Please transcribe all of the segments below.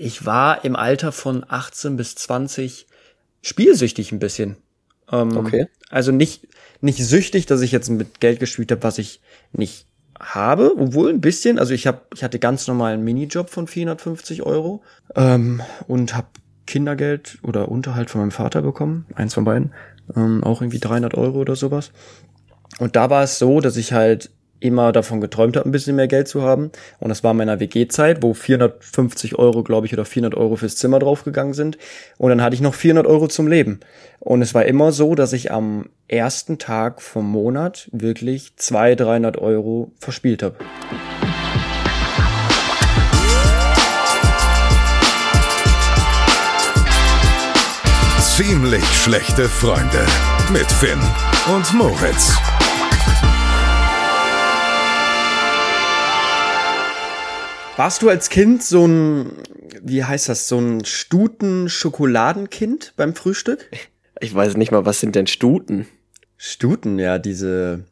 ich war im Alter von 18 bis 20 spielsüchtig ein bisschen. Ähm, Okay. Also nicht, nicht süchtig, dass ich jetzt mit Geld gespielt habe, was ich nicht habe, obwohl ein bisschen. Also ich habe, ich hatte ganz normalen Minijob von 450 Euro ähm, und habe Kindergeld oder Unterhalt von meinem Vater bekommen, eins von beiden, ähm, auch irgendwie 300 Euro oder sowas. Und da war es so, dass ich halt immer davon geträumt habe, ein bisschen mehr Geld zu haben. Und das war in meiner WG-Zeit, wo 450 Euro, glaube ich, oder 400 Euro fürs Zimmer draufgegangen sind. Und dann hatte ich noch 400 Euro zum Leben. Und es war immer so, dass ich am ersten Tag vom Monat wirklich 200, 300 Euro verspielt habe. Ziemlich schlechte Freunde mit Finn und Moritz. Warst du als Kind so ein, wie heißt das, so ein Stuten-Schokoladenkind beim Frühstück? Ich weiß nicht mal, was sind denn Stuten? Stuten, ja, diese,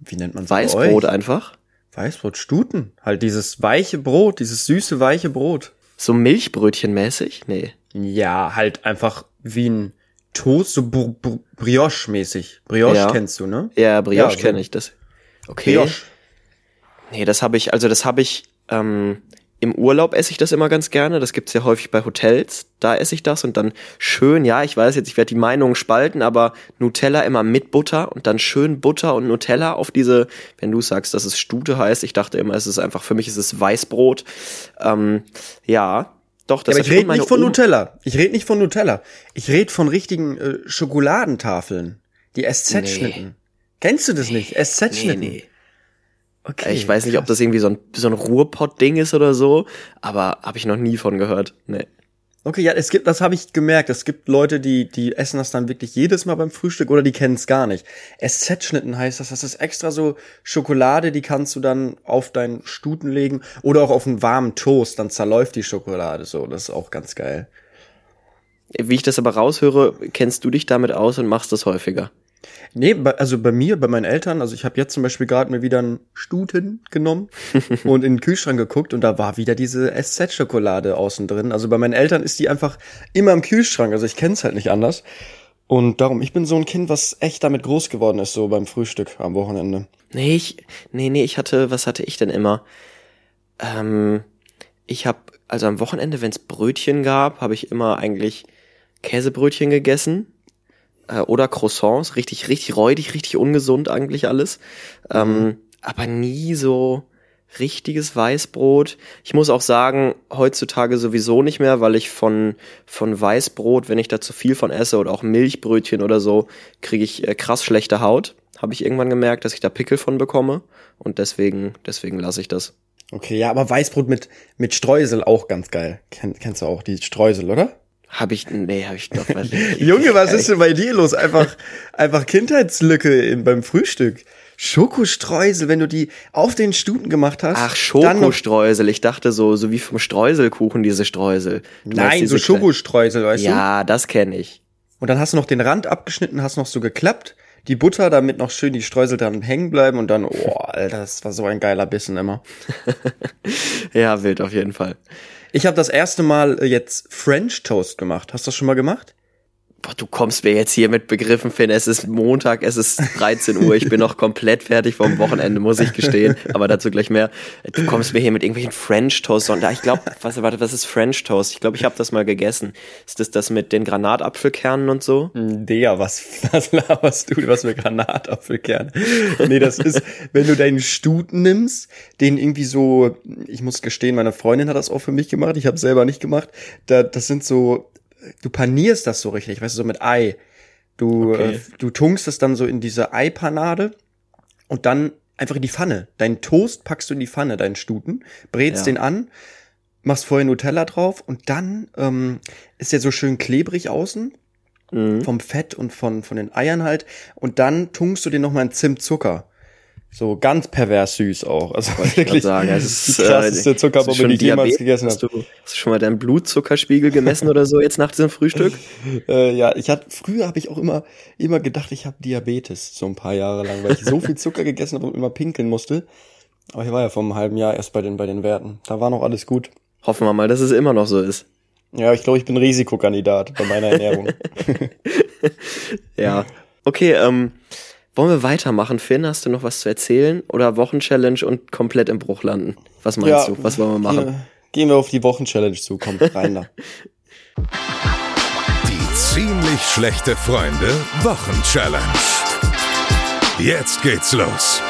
wie nennt man Weißbrot einfach? Weißbrot, Stuten. Halt dieses weiche Brot, dieses süße, weiche Brot. So Milchbrötchen-mäßig? Nee. Ja, halt einfach wie ein Toast, so Br Br Brioche-mäßig. Brioche Ja. kennst du, ne? Ja, Brioche Ja, so- kenne ich das. Okay. Brioche. Nee, das habe ich, also das habe ich, ähm, im Urlaub esse ich das immer ganz gerne. Das gibt's ja häufig bei Hotels. Da esse ich das und dann schön, ja, ich weiß jetzt, ich werde die Meinungen spalten, aber Nutella immer mit Butter und dann schön Butter und Nutella auf diese, wenn du sagst, dass es Stute heißt, ich dachte immer, es ist einfach, für mich ist es Weißbrot. Ähm, ja, doch, das Ja, aber ich rede nicht von Oma- Nutella. Ich rede nicht von Nutella. Ich rede von richtigen äh, Schokoladentafeln. Die SZ-Schnitten. Kennst du das nicht? Nee, SZ-Schnitten. nee. Okay. Ich weiß nicht, ob krass. das irgendwie so ein, so ein Ruhrpott-Ding ist oder so, aber habe ich noch nie von gehört. Nee. Okay, ja, es gibt, das habe ich gemerkt. Es gibt Leute, die, die essen das dann wirklich jedes Mal beim Frühstück oder die kennen es gar nicht. SZ-Schnitten heißt das, das ist extra so Schokolade, die kannst du dann auf deinen Stuten legen oder auch auf einen warmen Toast, dann zerläuft die Schokolade so. Das ist auch ganz geil. Wie ich das aber raushöre, kennst du dich damit aus und machst das häufiger. Nee, also bei mir, bei meinen Eltern, also ich habe jetzt zum Beispiel gerade mir wieder einen Stuten genommen und in den Kühlschrank geguckt und da war wieder diese SZ-Schokolade außen drin. Also bei meinen Eltern ist die einfach immer im Kühlschrank, also ich kenn's halt nicht anders. Und darum, ich bin so ein Kind, was echt damit groß geworden ist, so beim Frühstück am Wochenende. Nee, ich, nee, nee, ich hatte, was hatte ich denn immer? Ähm, ich habe, also am Wochenende, wenn es Brötchen gab, habe ich immer eigentlich Käsebrötchen gegessen äh, oder Croissants, richtig, richtig räudig, richtig ungesund eigentlich alles. Ähm, aber nie so richtiges Weißbrot. Ich muss auch sagen, heutzutage sowieso nicht mehr, weil ich von, von Weißbrot, wenn ich da zu viel von esse oder auch Milchbrötchen oder so, kriege ich äh, krass schlechte Haut. Habe ich irgendwann gemerkt, dass ich da Pickel von bekomme. Und deswegen, deswegen lasse ich das. Okay, ja, aber Weißbrot mit, mit Streusel auch ganz geil. Kenn, kennst du auch die Streusel, oder? Habe ich, nee, habe ich doch. nicht. Junge, was ist denn bei dir los? Einfach, einfach Kindheitslücke im, beim Frühstück. Schokostreusel, wenn du die auf den Stuten gemacht hast. Ach, Schokostreusel. Ich dachte so, so wie vom Streuselkuchen, diese Streusel. Du Nein, so diese kleinen- Schokostreusel, weißt du? Ja, das kenne ich. Und dann hast du noch den Rand abgeschnitten, hast noch so geklappt, die Butter, damit noch schön die Streusel dran hängen bleiben und dann, oh, Alter, das war so ein geiler Bissen immer. Ja, wild auf jeden Fall. Ich habe das erste Mal äh, jetzt French Toast gemacht. Hast du das schon mal gemacht? Boah, du kommst mir jetzt hier mit Begriffen, Finn. Es ist Montag, es ist 13 Uhr. Ich bin noch komplett fertig vom Wochenende, muss ich gestehen. Aber dazu gleich mehr. Du kommst mir hier mit irgendwelchen French Toast. Und ich glaube, was, warte, was ist French Toast? Ich glaube, ich habe das mal gegessen. Ist das das mit den Granatapfelkernen und so? Digga, was, was laberst du, was für Granatapfelkerne? Nee, das ist, wenn du deinen Stuten nimmst, den irgendwie so, ich muss gestehen, meine Freundin hat das auch für mich gemacht, ich habe selber nicht gemacht. Da, das sind so, du panierst das so richtig, weißt du, so mit Ei. Du, Okay. äh, du tunkst es dann so in diese Eipanade und dann einfach in die Pfanne. Deinen Toast packst du in die Pfanne, deinen Stuten, brätst Ja. den an, machst vorher Nutella drauf und dann ähm, ist der so schön klebrig außen Mhm. vom Fett und von, von den Eiern halt. Und dann tunkst du den nochmal in Zimtzucker. So ganz pervers süß auch. Also Wollte ich wirklich sagen. Es die ist, äh, krasseste hast du Zuckerbombe, schon die ich jemals Diabetes? gegessen Hast habe. du, hast du schon mal deinen Blutzuckerspiegel gemessen oder so jetzt nach diesem Frühstück? Äh, ja, ich hatte früher habe ich auch immer immer gedacht, ich habe Diabetes so ein paar Jahre lang, weil ich so viel Zucker gegessen habe und immer pinkeln musste. Aber ich war ja vor einem halben Jahr erst bei den bei den Werten. Da war noch alles gut. Hoffen wir mal, dass es immer noch so ist. Ja, ich glaube, ich bin Risikokandidat bei meiner Ernährung. Ja. Okay, ähm, wollen wir weitermachen, Finn? Hast du noch was zu erzählen? Oder Wochenchallenge und komplett im Bruch landen? Was meinst Ja, du? Was wollen wir machen? Gehen, gehen wir auf die Wochenchallenge zu. Komm, rein da. Die ziemlich schlechte Freunde Wochenchallenge. Jetzt geht's los.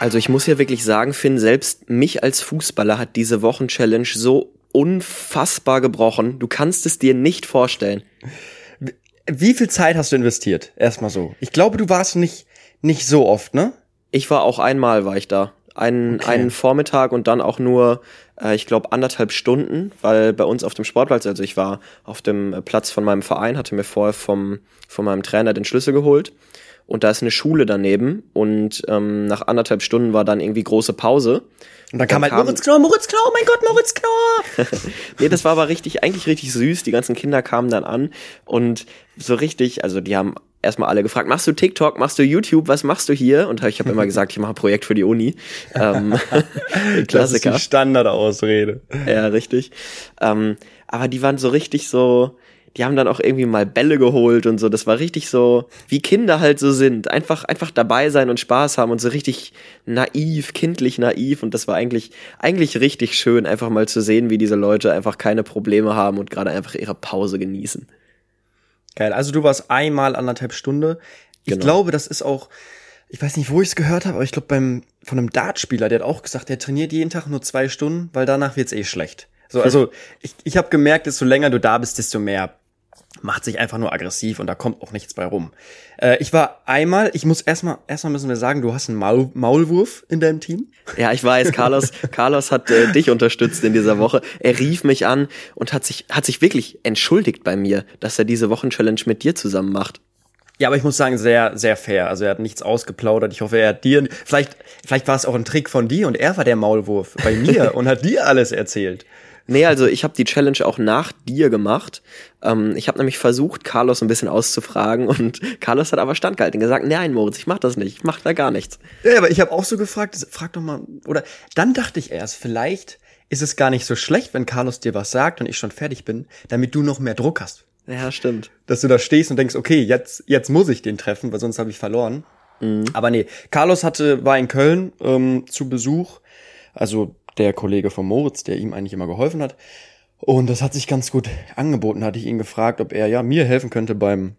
Also ich muss ja wirklich sagen, Finn, selbst mich als Fußballer hat diese Wochenchallenge so unfassbar gebrochen. Du kannst es dir nicht vorstellen. Wie viel Zeit hast du investiert? Erstmal so. Ich glaube, du warst nicht, nicht so oft, ne? Ich war auch einmal, war ich da. Einen, Okay. einen Vormittag und dann auch nur, äh, ich glaube, anderthalb Stunden, weil bei uns auf dem Sportplatz, also ich war auf dem äh, Platz von meinem Verein, hatte mir vorher vom, von meinem Trainer den Schlüssel geholt. Und da ist eine Schule daneben und ähm, nach anderthalb Stunden war dann irgendwie große Pause. Und dann kam halt Moritz Knorr, Moritz Knorr, oh mein Gott, Moritz Knorr. Nee, das war aber richtig, eigentlich richtig süß. Die ganzen Kinder kamen dann an und so richtig, also die haben erstmal alle gefragt, machst du TikTok, machst du YouTube, was machst du hier? Und ich habe immer gesagt, ich mache ein Projekt für die Uni. Ähm, Das ist Klassiker. die Standardausrede. Ja, richtig. Ähm, aber die waren so richtig so, die haben dann auch irgendwie mal Bälle geholt und so. Das war richtig so, wie Kinder halt so sind. Einfach, einfach dabei sein und Spaß haben und so richtig naiv, kindlich naiv. Und das war eigentlich, eigentlich richtig schön, einfach mal zu sehen, wie diese Leute einfach keine Probleme haben und gerade einfach ihre Pause genießen. Geil. Also du warst einmal anderthalb Stunde. Ich Genau. glaube, das ist auch, ich weiß nicht, wo ich es gehört habe, aber ich glaube beim von einem Dartspieler, der hat auch gesagt, der trainiert jeden Tag nur zwei Stunden, weil danach wird's eh schlecht. So, also ich, ich habe gemerkt, desto länger du da bist, desto mehr macht sich einfach nur aggressiv und da kommt auch nichts bei rum. Äh, ich war einmal, ich muss erstmal, erstmal müssen wir sagen, du hast einen Maul, Maulwurf in deinem Team. Ja, ich weiß, Carlos, Carlos hat äh, dich unterstützt in dieser Woche. Er rief mich an und hat sich, hat sich wirklich entschuldigt bei mir, dass er diese Wochenchallenge mit dir zusammen macht. Ja, aber ich muss sagen, sehr, sehr fair. Also er hat nichts ausgeplaudert. Ich hoffe, er hat dir, vielleicht, vielleicht war es auch ein Trick von dir und er war der Maulwurf bei mir und hat dir alles erzählt. Nee, also ich habe die Challenge auch nach dir gemacht. Ähm, ich habe nämlich versucht, Carlos ein bisschen auszufragen und Carlos hat aber standgehalten und gesagt, nein, Moritz, ich mach das nicht, ich mach da gar nichts. Ja, aber ich habe auch so gefragt, frag doch mal, oder dann dachte ich erst, vielleicht ist es gar nicht so schlecht, wenn Carlos dir was sagt und ich schon fertig bin, damit du noch mehr Druck hast. Ja, stimmt. Dass du da stehst und denkst, okay, jetzt, jetzt muss ich den treffen, weil sonst habe ich verloren. Aber nee, Carlos hatte, war in Köln ähm, zu Besuch, also der Kollege von Moritz, der ihm eigentlich immer geholfen hat. Und das hat sich ganz gut angeboten, hatte ich ihn gefragt, ob er ja mir helfen könnte beim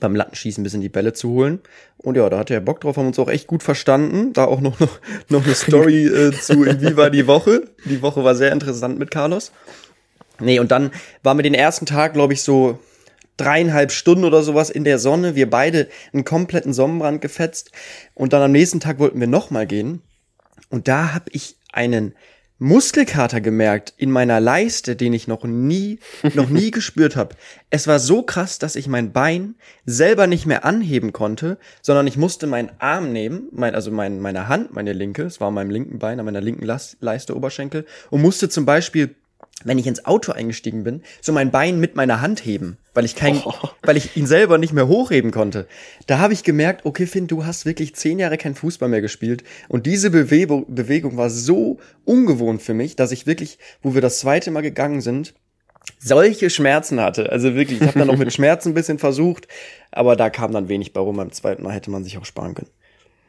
beim Lattenschießen ein bisschen die Bälle zu holen. Und ja, da hatte er Bock drauf, haben uns auch echt gut verstanden. Da auch noch, noch, noch eine Story äh, zu, wie war die Woche. Die Woche war sehr interessant mit Carlos. Nee, und dann waren wir den ersten Tag, glaube ich, so dreieinhalb Stunden oder sowas in der Sonne. Wir beide einen kompletten Sonnenbrand gefetzt. Und dann am nächsten Tag wollten wir nochmal gehen. Und da habe ich einen Muskelkater gemerkt in meiner Leiste, den ich noch nie, noch nie gespürt habe. Es war so krass, dass ich mein Bein selber nicht mehr anheben konnte, sondern ich musste meinen Arm nehmen, mein, also mein, meine Hand, meine linke, es war an meinem linken Bein, an meiner linken Leiste, Oberschenkel, und musste zum Beispiel wenn ich ins Auto eingestiegen bin, so mein Bein mit meiner Hand heben, weil ich kein, weil ich ihn selber nicht mehr hochheben konnte. Da habe ich gemerkt, okay, Finn, du hast wirklich zehn Jahre kein Fußball mehr gespielt und diese Bewegung, Bewegung war so ungewohnt für mich, dass ich wirklich, wo wir das zweite Mal gegangen sind, solche Schmerzen hatte. Also wirklich, ich habe dann noch mit Schmerzen ein bisschen versucht, aber da kam dann wenig bei rum. Beim zweiten Mal hätte man sich auch sparen können.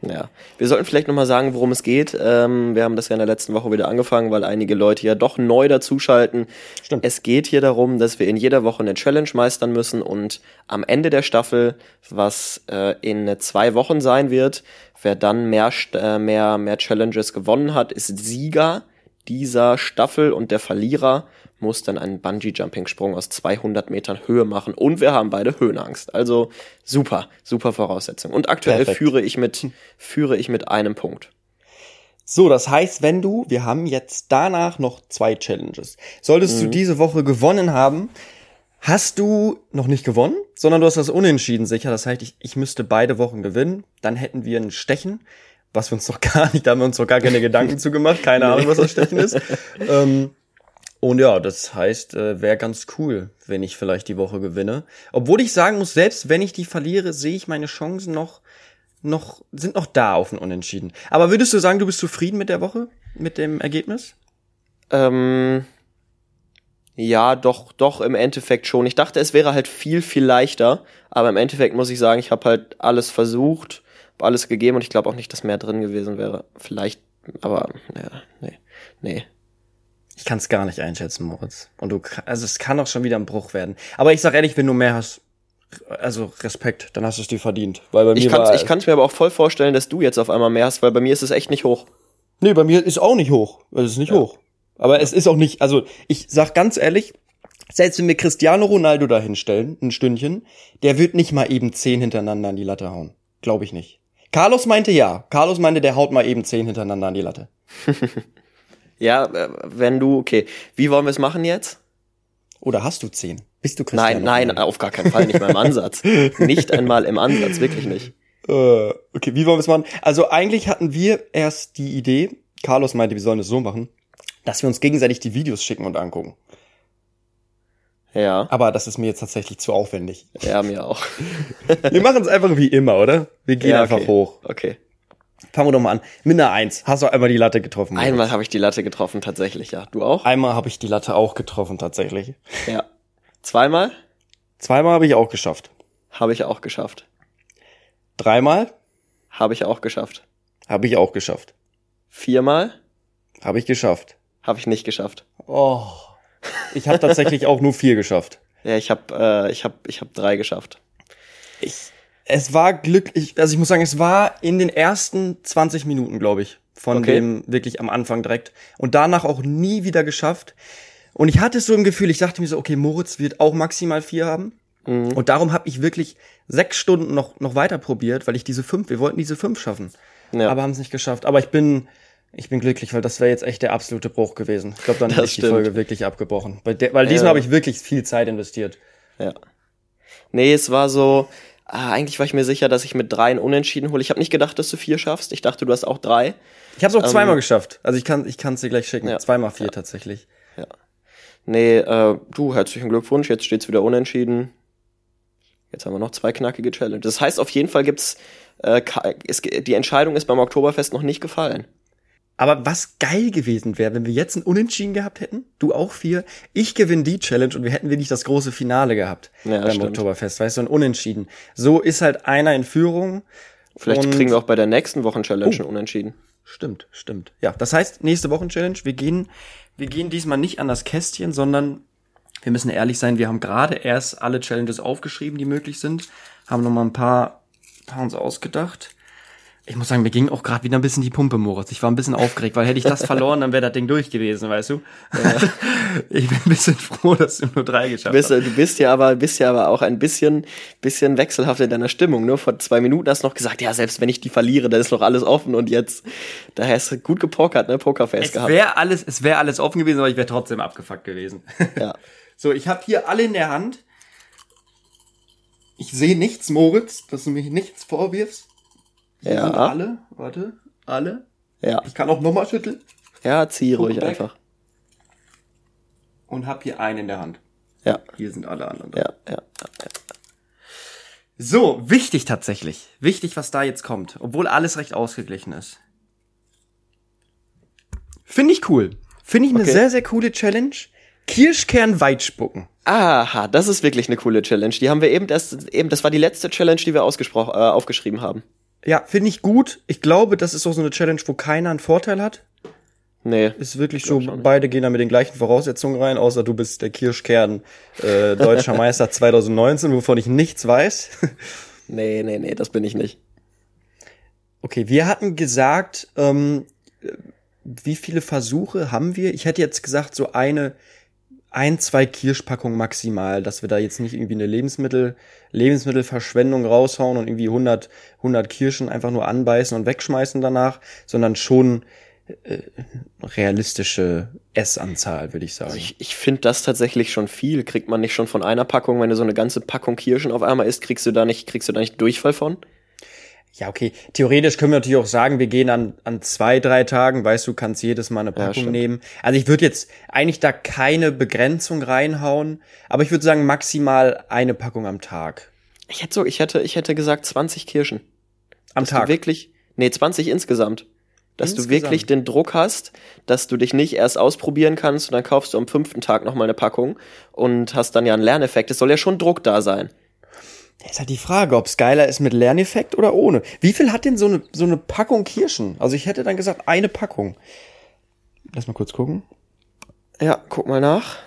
Ja, wir sollten vielleicht nochmal sagen, worum es geht. Ähm, wir haben das ja in der letzten Woche wieder angefangen, weil einige Leute ja doch neu dazuschalten. Stimmt. Es geht hier darum, dass wir in jeder Woche eine Challenge meistern müssen und am Ende der Staffel, was äh, in zwei Wochen sein wird, wer dann mehr, äh, mehr, mehr Challenges gewonnen hat, ist Sieger dieser Staffel und der Verlierer muss dann einen Bungee-Jumping-Sprung aus 200 Metern Höhe machen und wir haben beide Höhenangst. Also super, super Voraussetzung. Und aktuell Perfekt. führe ich mit, führe ich mit einem Punkt. So, das heißt, wenn du, wir haben jetzt danach noch zwei Challenges. Solltest du diese Woche gewonnen haben, hast du noch nicht gewonnen, sondern du hast das Unentschieden sicher. Das heißt, ich, ich müsste beide Wochen gewinnen. Dann hätten wir ein Stechen, was wir uns noch gar nicht, da haben wir uns noch gar keine Gedanken zu gemacht. Keine Ahnung, was das Stechen ist. Ähm, und ja, das heißt, äh, wäre ganz cool, wenn ich vielleicht die Woche gewinne. Obwohl ich sagen muss, selbst wenn ich die verliere, sehe ich meine Chancen noch noch, sind noch da auf ein Unentschieden. Aber würdest du sagen, du bist zufrieden mit der Woche? Mit dem Ergebnis? Ähm, ja, doch, doch, im Endeffekt schon. Ich dachte, es wäre halt viel, viel leichter, aber im Endeffekt muss ich sagen, ich habe halt alles versucht, alles gegeben und ich glaube auch nicht, dass mehr drin gewesen wäre. Vielleicht, aber ja, nee, nee. Ich kann es gar nicht einschätzen, Moritz. Und du, also es kann auch schon wieder ein Bruch werden. Aber ich sag ehrlich, wenn du mehr hast, also Respekt, dann hast du es dir verdient. Weil bei mir Ich kann war, ich kann's mir aber auch voll vorstellen, dass du jetzt auf einmal mehr hast, weil bei mir ist es echt nicht hoch. Nee, bei mir ist auch nicht hoch. Es ist nicht hoch. Aber es ist auch nicht, also ich sag ganz ehrlich, selbst wenn wir Cristiano Ronaldo da hinstellen, ein Stündchen, der wird nicht mal eben zehn hintereinander an die Latte hauen. Glaube ich nicht. Carlos meinte ja. Carlos meinte, der haut mal eben zehn hintereinander an die Latte. Ja, äh, wenn du, okay, wie wollen wir es machen jetzt? Oder hast du zehn? Bist du Cristiano Nein, nein, Ronaldo? auf gar keinen Fall, nicht mal im Ansatz. nicht einmal im Ansatz, wirklich nicht. Äh, okay, wie wollen wir es machen? Also eigentlich hatten wir erst die Idee, Carlos meinte, wir sollen es so machen, dass wir uns gegenseitig die Videos schicken und angucken. Ja, Aber das ist mir jetzt tatsächlich zu aufwendig. ja, mir auch. Wir machen es einfach wie immer, oder? Wir gehen ja, einfach okay. hoch. Okay. Fangen wir doch mal an. Mit einer Eins. Hast du einmal die Latte getroffen? Moritz? Einmal habe ich die Latte getroffen, tatsächlich, ja. Du auch? Einmal habe ich die Latte auch getroffen, tatsächlich. Ja. Zweimal Zweimal habe ich auch geschafft. habe ich auch geschafft. Dreimal Habe ich auch geschafft. habe ich auch geschafft. Viermal Habe ich geschafft. habe ich nicht geschafft. Oh. Ich habe tatsächlich auch nur vier geschafft. Ja, ich habe äh, ich habe ich habe drei geschafft. Ich, es war glücklich, also ich muss sagen, es war in den ersten 20 Minuten, glaube ich, von Okay. dem wirklich am Anfang direkt. Und danach auch nie wieder geschafft. Und ich hatte so im Gefühl, ich dachte mir so, okay, Moritz wird auch maximal vier haben. Und darum habe ich wirklich sechs Stunden noch, noch weiter probiert, weil ich diese fünf, wir wollten diese fünf schaffen. Ja. Aber haben es nicht geschafft. Aber ich bin, ich bin glücklich, weil das wäre jetzt echt der absolute Bruch gewesen. Ich glaube, dann hätte ich die. Folge wirklich abgebrochen. Weil, der, weil diesmal Ja. habe ich wirklich viel Zeit investiert. Ja. Nee, es war so, ah, eigentlich war ich mir sicher, dass ich mit dreien unentschieden hole. Ich habe nicht gedacht, dass du vier schaffst. Ich dachte, du hast auch drei. Ich habe es auch Ähm, zweimal geschafft. Also ich kann ich kann es dir gleich schicken. Ja. Zweimal vier tatsächlich. Nee, äh, du, herzlichen Glückwunsch, jetzt steht's wieder unentschieden. Jetzt haben wir noch zwei knackige Challenges. Das heißt, auf jeden Fall gibt's, äh, es, die Entscheidung ist beim Oktoberfest noch nicht gefallen. Aber was geil gewesen wäre, wenn wir jetzt ein Unentschieden gehabt hätten, du auch vier, ich gewinne die Challenge und wir hätten wirklich das große Finale gehabt Ja, beim stimmt. Oktoberfest, weißt du, ein Unentschieden. So ist halt einer in Führung. Vielleicht kriegen wir auch bei der nächsten Wochen-Challenge Oh. einen Unentschieden. Stimmt, stimmt. Ja, das heißt, nächste Wochen Challenge, wir gehen, wir gehen diesmal nicht an das Kästchen, sondern wir müssen ehrlich sein, wir haben gerade erst alle Challenges aufgeschrieben, die möglich sind, haben noch mal ein paar, paar uns ausgedacht. Ich muss sagen, mir ging auch gerade wieder ein bisschen die Pumpe, Moritz. Ich war ein bisschen aufgeregt, weil hätte ich das verloren, dann wäre das Ding durch gewesen, weißt du? Ich bin ein bisschen froh, dass du nur drei Du geschafft bist, hast. du bist ja aber, bist ja aber auch ein bisschen, bisschen wechselhaft in deiner Stimmung. Nur vor zwei Minuten hast du noch gesagt, ja, selbst wenn ich die verliere, dann ist noch alles offen und jetzt, da hast du gut gepokert, ne, Pokerface Es gehabt. wäre alles, es wäre alles offen gewesen, aber ich wäre trotzdem abgefuckt gewesen. Ja. So, ich habe hier alle in der Hand. Ich sehe nichts, Moritz, dass du mich nichts vorwirfst. Hier Ja. sind alle, warte, alle. Ja. Ich kann auch nochmal schütteln Ja, zieh ruhig weg. einfach. und habe hier einen in der Hand. Ja. Hier sind alle anderen. Ja, ja. So, wichtig tatsächlich. Wichtig, was da jetzt kommt. Obwohl alles recht ausgeglichen ist. Finde ich cool. Finde ich eine Okay. sehr, sehr coole Challenge. Kirschkern Weitspucken. Aha, das ist wirklich eine coole Challenge. Die haben wir eben erst, eben, das war die letzte Challenge, die wir ausgesprochen, äh, aufgeschrieben haben. Ja, finde ich gut. Ich glaube, das ist auch so eine Challenge, wo keiner einen Vorteil hat. Nee. Ist wirklich so, beide gehen da mit den gleichen Voraussetzungen rein, außer du bist der Kirschkern äh, deutscher Meister 2019, wovon ich nichts weiß. Nee, nee, nee, das bin ich nicht. Okay, wir hatten gesagt, ähm, äh, wie viele Versuche haben wir? Ich hätte jetzt gesagt, so eine, ein, zwei Kirschpackungen maximal, dass wir da jetzt nicht irgendwie eine Lebensmittel, Lebensmittelverschwendung raushauen und irgendwie 100, 100 Kirschen einfach nur anbeißen und wegschmeißen danach, sondern schon äh, realistische Essanzahl, würde ich sagen. Ich, ich finde das tatsächlich schon viel. Kriegt man nicht schon von einer Packung, wenn du so eine ganze Packung Kirschen auf einmal isst, kriegst du da nicht, kriegst du da nicht Durchfall von? Ja, okay. Theoretisch können wir natürlich auch sagen, wir gehen an, an zwei, drei Tagen, weißt du, kannst jedes Mal eine Packung stimmt. nehmen. Also ich würde jetzt eigentlich da keine Begrenzung reinhauen, aber ich würde sagen maximal eine Packung am Tag. Ich hätte so, ich hätte, ich hätte gesagt 20 Kirschen. Am dass Tag. Du wirklich, nee, 20 insgesamt. Dass Insgesamt. du wirklich den Druck hast, dass du dich nicht erst ausprobieren kannst und dann kaufst du am fünften Tag nochmal eine Packung und hast dann ja einen Lerneffekt. Es soll ja schon Druck da sein. Ist halt die Frage, ob es geiler ist mit Lerneffekt oder ohne. Wie viel hat denn so eine, so eine Packung Kirschen? Also ich hätte dann gesagt, eine Packung. Lass mal kurz gucken. Ja, guck mal nach.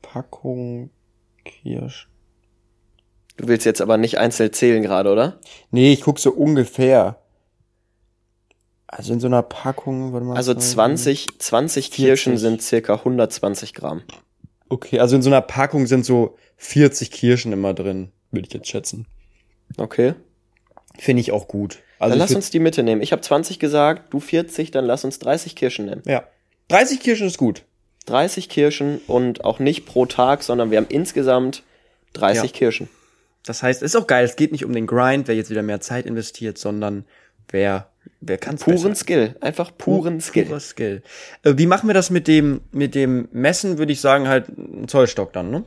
Packung Kirsch. Du willst jetzt aber nicht einzeln zählen gerade, oder? Nee, ich guck so ungefähr. Also in so einer Packung, warte mal. Also zwei- 20, 20 Kirschen 40. sind circa 120 Gramm. Okay, also in so einer Packung sind so 40 Kirschen immer drin, würde ich jetzt schätzen. Okay. Finde ich auch gut. Also dann lass uns die Mitte nehmen. Ich habe 20 gesagt, du 40, dann lass uns 30 Kirschen nehmen. Ja. 30 Kirschen ist gut. 30 Kirschen und auch nicht pro Tag, sondern wir haben insgesamt 30 Ja. Kirschen. Das heißt, ist auch geil. Es geht nicht um den Grind, wer jetzt wieder mehr Zeit investiert, sondern wer, wer kann es Puren Skill. Einfach puren Skill. Purer Skill. Äh, wie machen wir das mit dem, mit dem Messen, würde ich sagen, halt ein Zollstock dann, ne?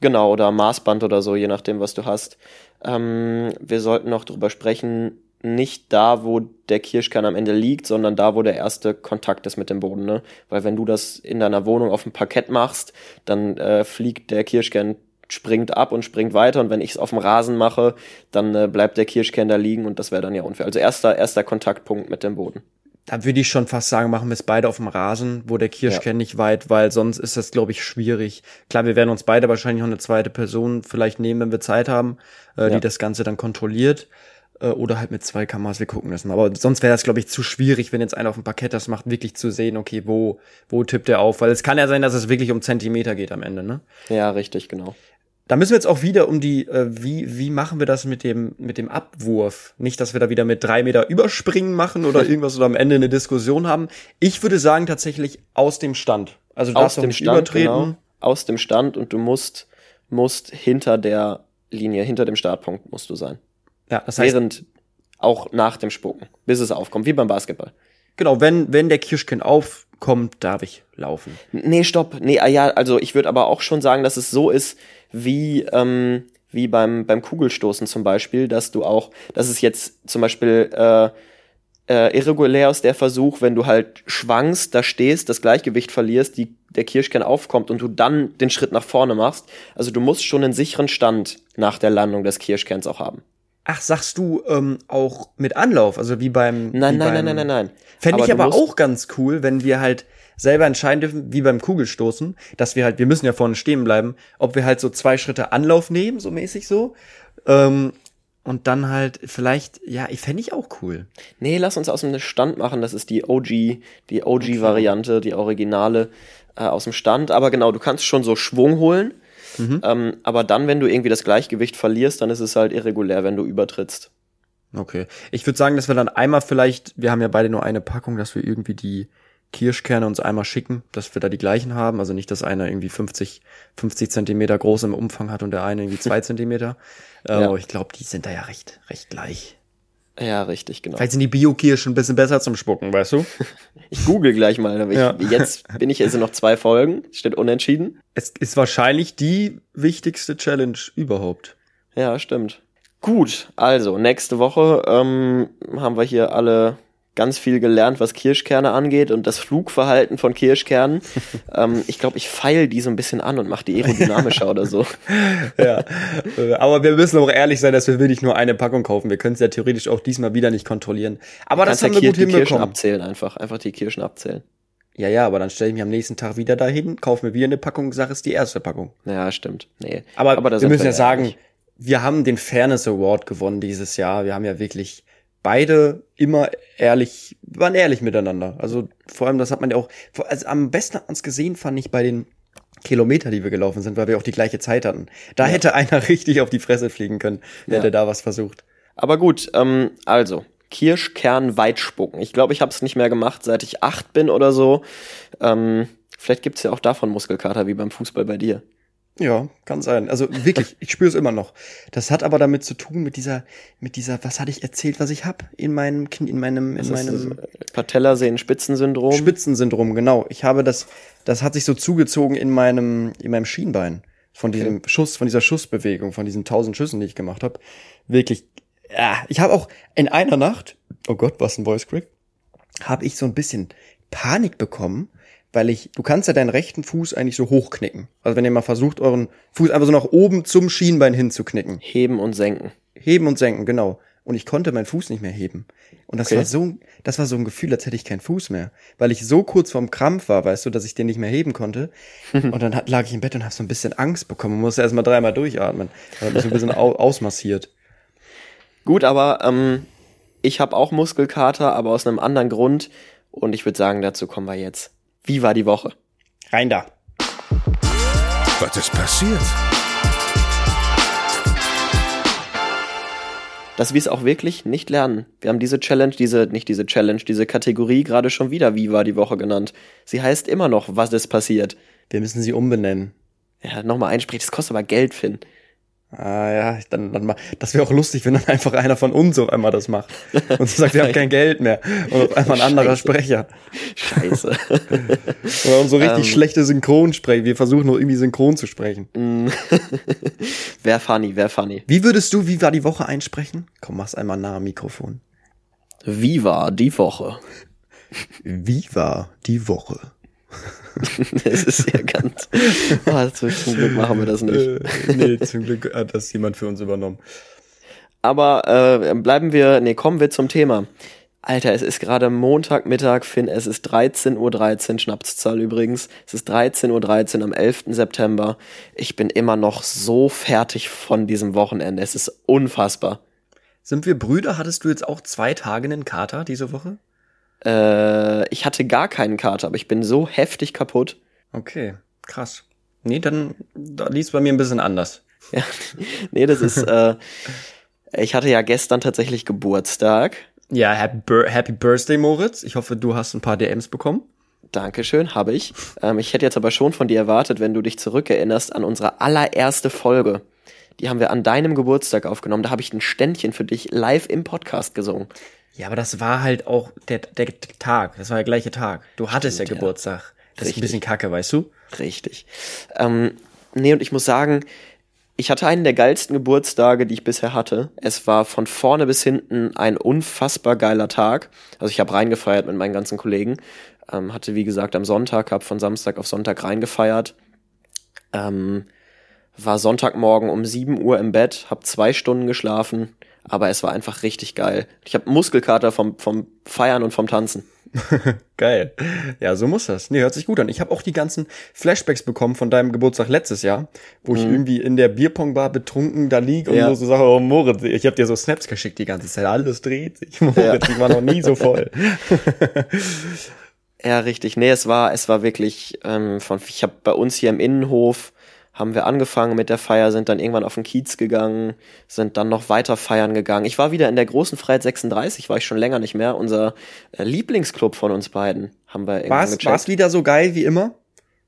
Genau, oder Maßband oder so, je nachdem, was du hast. Ähm, wir sollten noch drüber sprechen, nicht da, wo der Kirschkern am Ende liegt, sondern da, wo der erste Kontakt ist mit dem Boden. Ne? Weil wenn du das in deiner Wohnung auf dem Parkett machst, dann äh, fliegt der Kirschkern, springt ab und springt weiter. Und wenn ich es auf dem Rasen mache, dann äh, bleibt der Kirschkern da liegen und das wäre dann ja unfair. Also erster, erster Kontaktpunkt mit dem Boden. Da würde ich schon fast sagen, machen wir es beide auf dem Rasen, wo der Kirschkern nicht weit, weil sonst ist das, glaube ich, schwierig. Klar, wir werden uns beide wahrscheinlich noch eine zweite Person vielleicht nehmen, wenn wir Zeit haben, äh, Ja. die das Ganze dann kontrolliert. Äh, oder halt mit zwei Kameras, wir gucken das mal. Aber sonst wäre das, glaube ich, zu schwierig, wenn jetzt einer auf dem Parkett das macht, wirklich zu sehen, okay, wo, wo tippt er auf? Weil es kann ja sein, dass es wirklich um Zentimeter geht am Ende, ne? Ja, richtig, genau. Da müssen wir jetzt auch wieder um die, äh, wie, wie machen wir das mit dem, mit dem Abwurf? Nicht, dass wir da wieder mit drei Meter überspringen machen oder irgendwas oder am Ende eine Diskussion haben. Ich würde sagen tatsächlich aus dem Stand. Also du Aus darfst dem nicht Stand, übertreten. genau. Aus dem Stand und du musst, musst hinter der Linie, hinter dem Startpunkt musst du sein. Ja, das heißt, Während auch nach dem Spucken, bis es aufkommt, wie beim Basketball. genau, wenn, wenn der Kirschkind aufkommt, darf ich laufen. Nee, stopp. Nee, ah ja, also ich würde aber auch schon sagen, dass es so ist, wie, ähm, wie beim, beim Kugelstoßen zum Beispiel, dass du auch, dass es jetzt zum Beispiel äh, äh, irregulär ist der Versuch, wenn du halt schwankst, da stehst, das Gleichgewicht verlierst, die, der Kirschkern aufkommt und du dann den Schritt nach vorne machst. Also du musst schon einen sicheren Stand nach der Landung des Kirschkerns auch haben. Ach, sagst du ähm, auch mit Anlauf, also wie beim. Nein, wie nein, beim, nein, nein, nein, nein. Fände ich aber auch ganz cool, wenn wir halt selber entscheiden dürfen, wie beim Kugelstoßen, dass wir halt, wir müssen ja vorne stehen bleiben, ob wir halt so zwei Schritte Anlauf nehmen, so mäßig so. Ähm, und dann halt vielleicht, ja, ich fände ich auch cool. Nee, lass uns aus dem Stand machen. Das ist die OG, die OG-Variante, die Originale äh, aus dem Stand. Aber genau, du kannst schon so Schwung holen. Ähm, aber dann, wenn du irgendwie das Gleichgewicht verlierst, dann ist es halt irregulär, wenn du übertrittst. Okay. Ich würde sagen, dass wir dann einmal vielleicht, wir haben ja beide nur eine Packung, dass wir irgendwie die Kirschkerne uns einmal schicken, dass wir da die gleichen haben. Also nicht, dass einer irgendwie 50, 50 Zentimeter groß im Umfang hat und der eine irgendwie zwei Zentimeter. Äh, Ja. Aber ich glaube, die sind da ja recht, recht gleich. Ja, richtig, genau. Vielleicht sind die Bio-Kirschen ein bisschen besser zum Spucken, weißt du? Ich google gleich mal. aber Ich, Ja. Jetzt bin ich, also noch zwei Folgen. Steht unentschieden. Es ist wahrscheinlich die wichtigste Challenge überhaupt. Ja, stimmt. Gut, also nächste Woche ähm, haben wir hier alle ganz viel gelernt, was Kirschkerne angeht und das Flugverhalten von Kirschkernen. ähm, ich glaube, ich feil die so ein bisschen an und mache die aerodynamischer oder so. ja. Aber wir müssen auch ehrlich sein, dass wir wirklich nur eine Packung kaufen. Wir können es ja theoretisch auch diesmal wieder nicht kontrollieren. Aber das ja haben wir gut die Kirschen hinbekommen. abzählen einfach. Einfach die Kirschen abzählen. Ja, ja, aber dann stelle ich mich am nächsten Tag wieder dahin, kaufe mir wieder eine Packung, sage, es die erste Packung. Ja, stimmt. Nee. Aber, da wir müssen ja sagen, wir haben den Fairness Award gewonnen dieses Jahr. Wir haben ja wirklich beide immer ehrlich, waren ehrlich miteinander. Also vor allem, das hat man ja auch, also am besten hat man es gesehen, fand ich bei den Kilometer, die wir gelaufen sind, weil wir auch die gleiche Zeit hatten. Da hätte einer richtig auf die Fresse fliegen können, hätte Ja. da was versucht. Aber gut, ähm, also, Kirschkern weitspucken. Ich glaube, ich habe es nicht mehr gemacht, seit ich acht bin oder so. Ähm, vielleicht gibt's ja auch davon Muskelkater, wie beim Fußball bei dir. Ja, kann sein. Also wirklich, ich spüre es immer noch. Das hat aber damit zu tun mit dieser, mit dieser, was hatte ich erzählt, was ich hab in meinem, in meinem, in Das meinem äh, Patellasehnen-Spitzensyndrom. Spitzensyndrom, genau. Ich habe das, das hat sich so zugezogen in meinem, in meinem Schienbein. Von diesem Schuss, von dieser Schussbewegung, von diesen tausend Schüssen, die ich gemacht habe. Wirklich ja, ich habe auch in einer Nacht, oh Gott, was ein Voice Crack, habe ich so ein bisschen Panik bekommen, weil ich, du kannst ja deinen rechten Fuß eigentlich so hochknicken. Also wenn ihr mal versucht, euren Fuß einfach so nach oben zum Schienbein hinzuknicken. Heben und senken. Heben und senken, genau. Und ich konnte meinen Fuß nicht mehr heben. Und das Okay. war so, das war so ein Gefühl, als hätte ich keinen Fuß mehr. Weil ich so kurz vorm Krampf war, weißt du, dass ich den nicht mehr heben konnte. und dann lag ich im Bett und habe so ein bisschen Angst bekommen und musste erst mal dreimal durchatmen. Dann ich so ein bisschen au ausmassiert. Gut, aber ähm, ich habe auch Muskelkater, aber aus einem anderen Grund. Und ich würde sagen, dazu kommen wir jetzt. Wie war die Woche? Rein da. Was ist passiert? Dass wir es auch wirklich nicht lernen. Wir haben diese Challenge, diese, nicht diese Challenge, diese Kategorie gerade schon wieder Wie war die Woche genannt. Sie heißt immer noch, was ist passiert. Wir müssen sie umbenennen. Ja, nochmal einsprechen, das kostet aber Geld, Finn. Ah ja, dann, dann mal. Das wäre auch lustig, wenn dann einfach einer von uns auf einmal das macht. Und sagt, wir haben kein Geld mehr. Und auf einmal ein anderer Scheiße. Sprecher. Scheiße. Oder so richtig Ähm. schlechte Synchronsprecher. Wir versuchen nur irgendwie synchron zu sprechen. wär funny, wär funny. Wie würdest du, wie war die Woche einsprechen? Komm, mach's einmal nah am Mikrofon. Wie war die Woche? Wie war die Woche? Es ist ja ganz. Oh, zum Glück machen wir das nicht. Äh, nee, zum Glück hat das jemand für uns übernommen. Aber äh, bleiben wir, nee, kommen wir zum Thema. Alter, es ist gerade Montagmittag, Finn, es ist 13.13 Uhr, Schnapszahl übrigens. Es ist 13.13 Uhr am 11. September. Ich bin immer noch so fertig von diesem Wochenende. Es ist unfassbar. Sind wir Brüder? Hattest du jetzt auch zwei Tage einen Kater diese Woche? Äh, ich hatte gar keinen Kater, aber ich bin so heftig kaputt. Okay, krass. Nee, dann da lief's bei mir ein bisschen anders. Ja, nee, das ist, äh, ich hatte ja gestern tatsächlich Geburtstag. Ja, Happy Birthday, Moritz. Ich hoffe, du hast ein paar DMs bekommen. Dankeschön, habe ich. Ähm, ich hätte jetzt aber schon von dir erwartet, wenn du dich zurückerinnerst an unsere allererste Folge. Die haben wir an deinem Geburtstag aufgenommen. Da habe ich ein Ständchen für dich live im Podcast gesungen. Ja, aber das war halt auch der, der Tag. Das war der gleiche Tag. Du hattest ja Stimmt, ja. Geburtstag. Das ist ein bisschen kacke, weißt du? Richtig. Ähm, nee, und ich muss sagen, ich hatte einen der geilsten Geburtstage, die ich bisher hatte. Es war von vorne bis hinten ein unfassbar geiler Tag. Also ich habe reingefeiert mit meinen ganzen Kollegen. Ähm, hatte, wie gesagt, am Sonntag, habe von Samstag auf Sonntag reingefeiert. Ähm, war Sonntagmorgen um 7 Uhr im Bett, habe zwei Stunden geschlafen, aber es war einfach richtig geil. Ich habe Muskelkater vom, vom Feiern und vom Tanzen. Geil. Ja, so muss das. Nee, hört sich gut an. Ich habe auch die ganzen Flashbacks bekommen von deinem Geburtstag letztes Jahr, wo ich irgendwie in der Bierpongbar betrunken da lieg und Ja. so, sage, oh Moritz, ich habe dir so Snaps geschickt die ganze Zeit. Alles dreht sich. Moritz, ich war noch nie so voll. Ja, richtig. Nee, es war, es war wirklich ähm, von, ich habe bei uns hier im Innenhof haben wir angefangen mit der Feier, sind dann irgendwann auf den Kiez gegangen, sind dann noch weiter feiern gegangen. Ich war wieder in der großen Freiheit 36, war ich schon länger nicht mehr. Unser äh, Lieblingsclub von uns beiden haben wir irgendwann gecheckt. war's wieder so geil wie immer?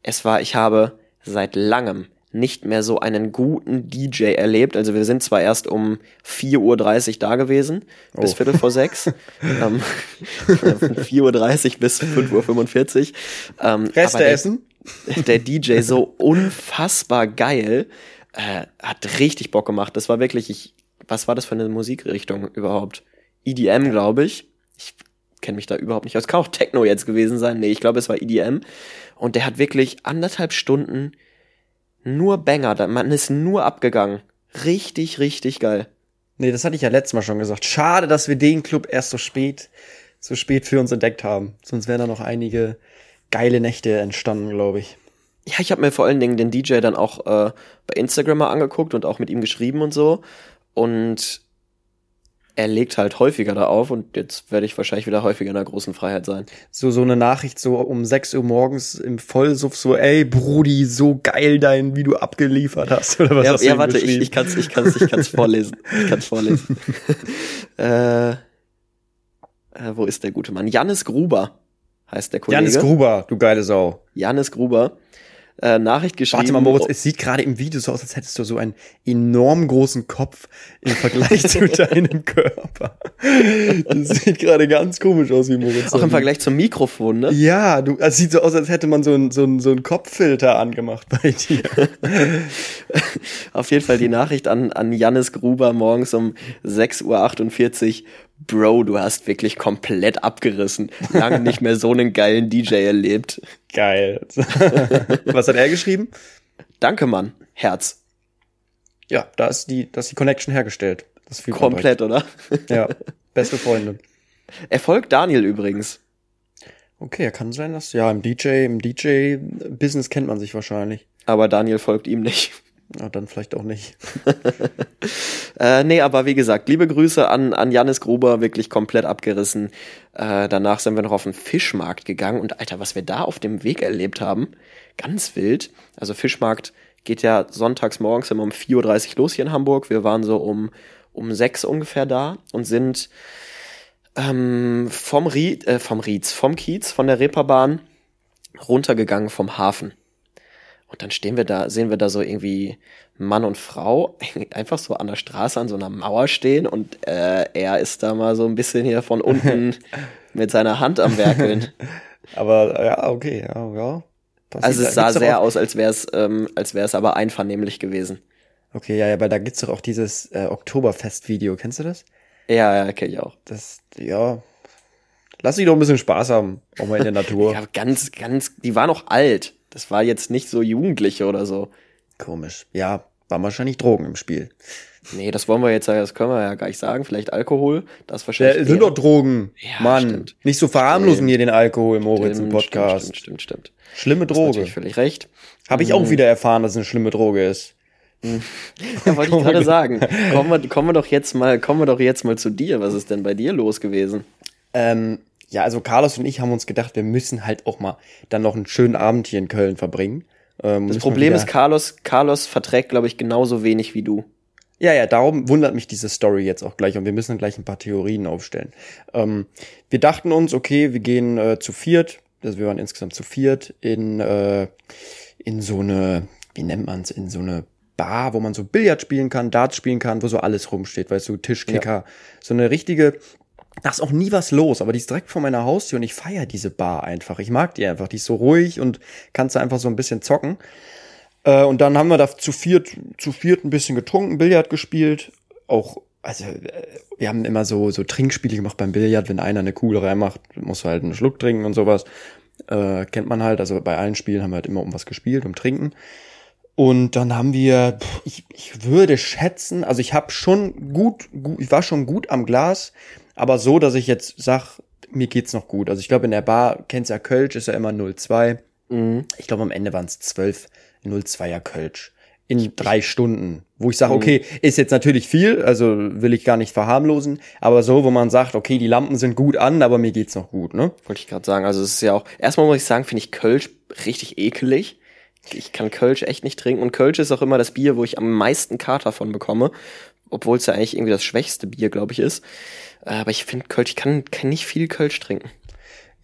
Es war, ich habe seit langem nicht mehr so einen guten DJ erlebt. Also wir sind zwar erst um 4.30 Uhr da gewesen, bis Oh. Viertel vor sechs. ähm, von 4.30 Uhr bis 5.45 Uhr. Ähm, Reste essen? Der DJ so unfassbar geil, äh, hat richtig Bock gemacht. Das war wirklich, ich, was war das für eine Musikrichtung überhaupt? EDM, glaube ich. Ich kenne mich da überhaupt nicht aus. Kann auch Techno jetzt gewesen sein. Nee, ich glaube, es war EDM. Und der hat wirklich anderthalb Stunden nur Banger. Man ist nur abgegangen. Richtig, richtig geil. Nee, das hatte ich ja letztes Mal schon gesagt. Schade, dass wir den Club erst so spät, so spät für uns entdeckt haben. Sonst wären da noch einige geile Nächte entstanden, glaube ich. Ja, ich habe mir vor allen Dingen den DJ dann auch äh, bei Instagram mal angeguckt und auch mit ihm geschrieben und so. Und er legt halt häufiger da auf und jetzt werde ich wahrscheinlich wieder häufiger in der großen Freiheit sein. So, so eine Nachricht so um 6 Uhr morgens im Vollsuff so, ey, Brudi, so geil dein, wie du abgeliefert hast. Oder was ja, hast du ja warte, ich, ich kann's, ich kann's, ich kann's vorlesen. Ich kann's vorlesen. äh, äh, wo ist der gute Mann? Jannis Gruber heißt der Kollege. Janis Gruber, du geile Sau. Janis Gruber. äh, Nachricht geschrieben. Warte mal, Moritz, es sieht gerade im Video so aus, als hättest du so einen enorm großen Kopf im Vergleich zu deinem Körper. Das sieht gerade ganz komisch aus, wie Moritz. auch im Vergleich zum Mikrofon, ne? Ja, du, es sieht so aus, als hätte man so einen so einen- so einen Kopffilter angemacht bei dir. Auf jeden Fall die Nachricht an, an Jannis Gruber morgens um 6.48 Uhr. Bro, du hast wirklich komplett abgerissen. Lange nicht mehr so einen geilen DJ erlebt. Geil. Was hat er geschrieben? Danke, Mann. Herz. Ja, da ist die, da ist die Connection hergestellt. Das ist viel Komplett, oder? Ja, beste Freunde. Er folgt Daniel übrigens. Okay, kann sein, dass ja im DJ, im DJ-Business kennt man sich wahrscheinlich. Aber Daniel folgt ihm nicht. Ja, dann vielleicht auch nicht. Äh, nee, aber wie gesagt, liebe Grüße an, an Jannis Gruber, wirklich komplett abgerissen. Äh, danach sind wir noch auf den Fischmarkt gegangen und Alter, was wir da auf dem Weg erlebt haben, ganz wild. Also Fischmarkt geht ja sonntags morgens immer um 4.30 Uhr los hier in Hamburg. Wir waren so um, um 6 ungefähr da und sind ähm, vom, Ried, äh, vom Rieds, vom Kiez, von der Reeperbahn runtergegangen vom Hafen. Und dann stehen wir da, sehen wir da so irgendwie Mann und Frau einfach so an der Straße an so einer Mauer stehen und äh, er ist da mal so ein bisschen hier von unten mit seiner Hand am Werkeln. Aber ja, okay, ja, ja. Passiert. Also es sah sehr aus, als wäre es, ähm, als wäre es aber einvernehmlich gewesen. Okay, ja, ja, weil da gibt's doch auch dieses äh, Oktoberfest-Video. Kennst du das? Ja, ja, kenne ich auch. Das, ja. Lass dich doch ein bisschen Spaß haben, auch mal in der Natur. Ja, ganz, ganz, die war noch alt. Das war jetzt nicht so Jugendliche oder so. Komisch. Ja, waren wahrscheinlich Drogen im Spiel. Nee, das wollen wir jetzt, das können wir ja gar nicht sagen. Vielleicht Alkohol, das Ja, wahrscheinlich. sind doch Drogen. Ja, Mann, stimmt. nicht so verharmlosen hier den Alkohol, Moritz, im Podcast. Stimmt, stimmt, stimmt. stimmt. Schlimme Hast Droge. natürlich völlig recht. Habe ich auch wieder erfahren, dass es eine schlimme Droge ist. Ja, wollte ich gerade sagen. Kommen wir, kommen wir doch jetzt mal, kommen wir doch jetzt mal zu dir. Was ist denn bei dir los gewesen? Ähm, ja, also Carlos und ich haben uns gedacht, wir müssen halt auch mal dann noch einen schönen Abend hier in Köln verbringen. Ähm, Das Problem ist, Carlos, Carlos verträgt, glaube ich, genauso wenig wie du. Ja, ja, darum wundert mich diese Story jetzt auch gleich und wir müssen gleich ein paar Theorien aufstellen. Ähm, wir dachten uns, okay, wir gehen äh, zu viert, also wir waren insgesamt zu viert in, äh, in so eine, wie nennt man's, in so eine Bar, wo man so Billard spielen kann, Darts spielen kann, wo so alles rumsteht, weißt du, Tischkicker, so eine richtige, da ist auch nie was los, aber die ist direkt vor meiner Haustür und ich feier diese Bar einfach. Ich mag die einfach, die ist so ruhig und kannst da einfach so ein bisschen zocken. Äh, und dann haben wir da zu viert, zu viert ein bisschen getrunken, Billard gespielt. Auch, also, äh, wir haben immer so, so Trinkspiele gemacht beim Billard. Wenn einer eine Kugel reinmacht, muss halt einen Schluck trinken und sowas. Äh, kennt man halt. Also bei allen Spielen haben wir halt immer um was gespielt, um Trinken. Und dann haben wir, ich, ich würde schätzen, also ich habe schon gut, gut, ich war schon gut am Glas, aber so, dass ich jetzt sag, mir geht's noch gut. Also ich glaube, in der Bar, kennst ja Kölsch, ist ja immer 0,2. Ich glaube, am Ende waren es 12 0,2er Kölsch. In drei Stunden. Wo ich sage, okay, ist jetzt natürlich viel, also will ich gar nicht verharmlosen, aber so, wo man sagt, okay, die Lampen sind gut an, aber mir geht's noch gut, ne? Wollte ich gerade sagen. Also es ist ja auch, erstmal muss ich sagen, finde ich Kölsch richtig ekelig. Ich kann Kölsch echt nicht trinken. Und Kölsch ist auch immer das Bier, wo ich am meisten Kater von bekomme. Obwohl es ja eigentlich irgendwie das schwächste Bier, glaube ich, ist. Aber ich finde Kölsch, ich kann, kann nicht viel Kölsch trinken.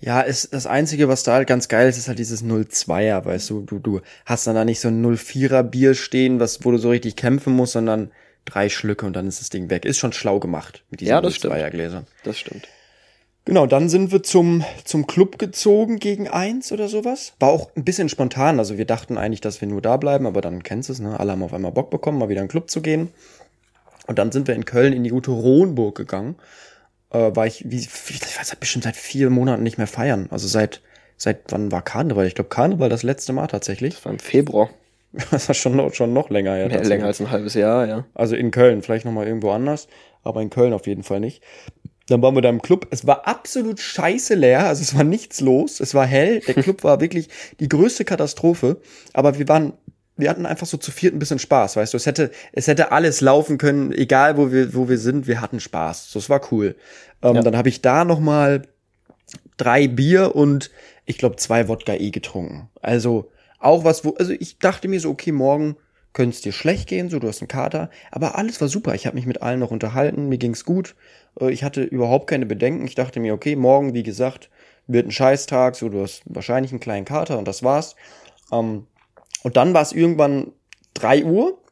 Ja, ist das Einzige, was da halt ganz geil ist, ist halt dieses 02er, weißt du, du, du hast dann da nicht so ein 04er Bier stehen, was, wo du so richtig kämpfen musst, sondern drei Schlücke und dann ist das Ding weg. Ist schon schlau gemacht mit diesen Ja, das stimmt. 02er Gläsern. Das stimmt. Genau, dann sind wir zum, zum Club gezogen gegen eins oder sowas. War auch ein bisschen spontan. Also wir dachten eigentlich, dass wir nur da bleiben, aber dann kennst du es, ne? Alle haben auf einmal Bock bekommen, mal wieder in den Club zu gehen. Und dann sind wir in Köln in die gute Rohnburg gegangen. Äh, war ich, wie, ich weiß, bestimmt seit vier Monaten nicht mehr feiern. Also seit, seit wann war Karneval? Ich glaube Karneval das letzte Mal tatsächlich. Das war im Februar. Das war schon noch, schon noch länger her. Ja, länger als ein halbes Jahr, ja. Also in Köln, vielleicht noch mal irgendwo anders, aber in Köln auf jeden Fall nicht. Dann waren wir da im Club. Es war absolut scheiße leer, also es war nichts los. Es war hell. Der Club war wirklich die größte Katastrophe. Aber wir waren, wir hatten einfach so zu viert ein bisschen Spaß, weißt du. Es hätte, es hätte alles laufen können, egal wo wir, wo wir sind. Wir hatten Spaß. So, es war cool. Ähm, Ja. Dann habe ich da noch mal drei Bier und ich glaube zwei Wodka E getrunken. Also auch was, wo, also ich dachte mir so, okay, morgen könnte es dir schlecht gehen, so du hast einen Kater, aber alles war super. Ich habe mich mit allen noch unterhalten, mir ging's gut. Äh, Ich hatte überhaupt keine Bedenken. Ich dachte mir, okay, morgen, wie gesagt, wird ein Scheißtag, so du hast wahrscheinlich einen kleinen Kater und das war's. Ähm, Und dann war es irgendwann drei Uhr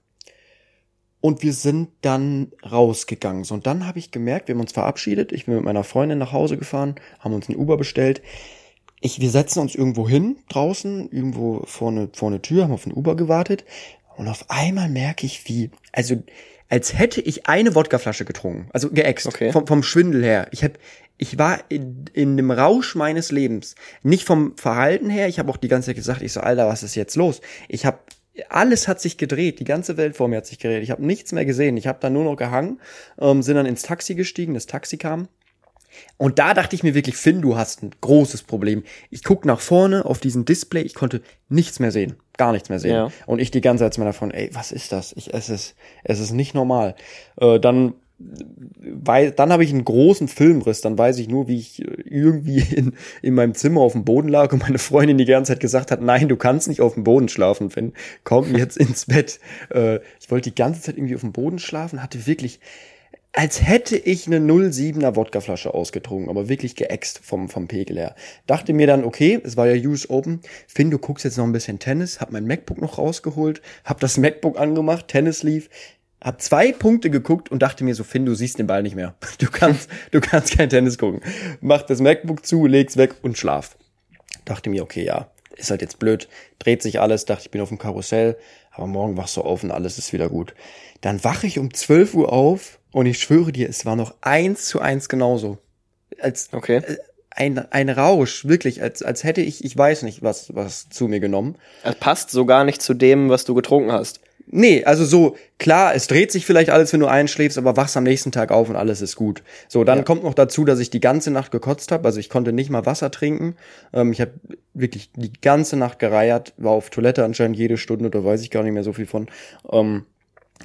und wir sind dann rausgegangen. So, und dann habe ich gemerkt, wir haben uns verabschiedet. Ich bin mit meiner Freundin nach Hause gefahren, haben uns ein Uber bestellt. Ich, wir setzen uns irgendwo hin, draußen, irgendwo vor eine, vor eine Tür, haben auf ein Uber gewartet. Und auf einmal merke ich, wie, also, als hätte ich eine Wodkaflasche getrunken. Also geäxt. Okay. Vom, vom Schwindel her. Ich hab, ich war in, in dem Rausch meines Lebens. Nicht vom Verhalten her. Ich habe auch die ganze Zeit gesagt, ich so, Alter, was ist jetzt los? Ich habe alles hat sich gedreht, die ganze Welt vor mir hat sich gedreht. Ich habe nichts mehr gesehen. Ich habe dann nur noch gehangen, ähm, sind dann ins Taxi gestiegen, das Taxi kam. Und da dachte ich mir wirklich, Finn, du hast ein großes Problem. Ich guck nach vorne auf diesen Display, ich konnte nichts mehr sehen, gar nichts mehr sehen. Ja. Und ich die ganze Zeit zu meiner Freundin, ey, was ist das? Ich, es ist, es ist nicht normal. Äh, dann weil dann habe ich einen großen Filmriss, dann weiß ich nur, wie ich irgendwie in, in meinem Zimmer auf dem Boden lag und meine Freundin die ganze Zeit gesagt hat, nein, du kannst nicht auf dem Boden schlafen, Finn, komm jetzt ins Bett. Äh, ich wollte die ganze Zeit irgendwie auf dem Boden schlafen, hatte wirklich, als hätte ich eine 07er Wodkaflasche ausgetrunken, aber wirklich geäxt vom, vom Pegel her. Dachte mir dann, okay, es war ja US Open, Finn, du guckst jetzt noch ein bisschen Tennis, hab mein MacBook noch rausgeholt, hab das MacBook angemacht, Tennis lief, hab zwei Punkte geguckt und dachte mir so, Finn, du siehst den Ball nicht mehr. Du kannst, du kannst kein Tennis gucken. Mach das MacBook zu, leg's weg und schlaf. Dachte mir, okay, ja, ist halt jetzt blöd, dreht sich alles, dachte ich bin auf dem Karussell, aber morgen wachst du auf und alles ist wieder gut. Dann wache ich um 12 Uhr auf und ich schwöre dir, es war noch eins zu eins genauso. Als Okay. äh, ein, ein Rausch, wirklich, als, als hätte ich, ich weiß nicht, was, was zu mir genommen. Das passt so gar nicht zu dem, was du getrunken hast. Nee, also so, klar, es dreht sich vielleicht alles, wenn du einschläfst, aber wachst am nächsten Tag auf und alles ist gut. So, dann Ja. kommt noch dazu, dass ich die ganze Nacht gekotzt habe, also ich konnte nicht mal Wasser trinken. Ähm, ich habe wirklich die ganze Nacht gereiert, war auf Toilette anscheinend jede Stunde, da weiß ich gar nicht mehr so viel von. Ähm,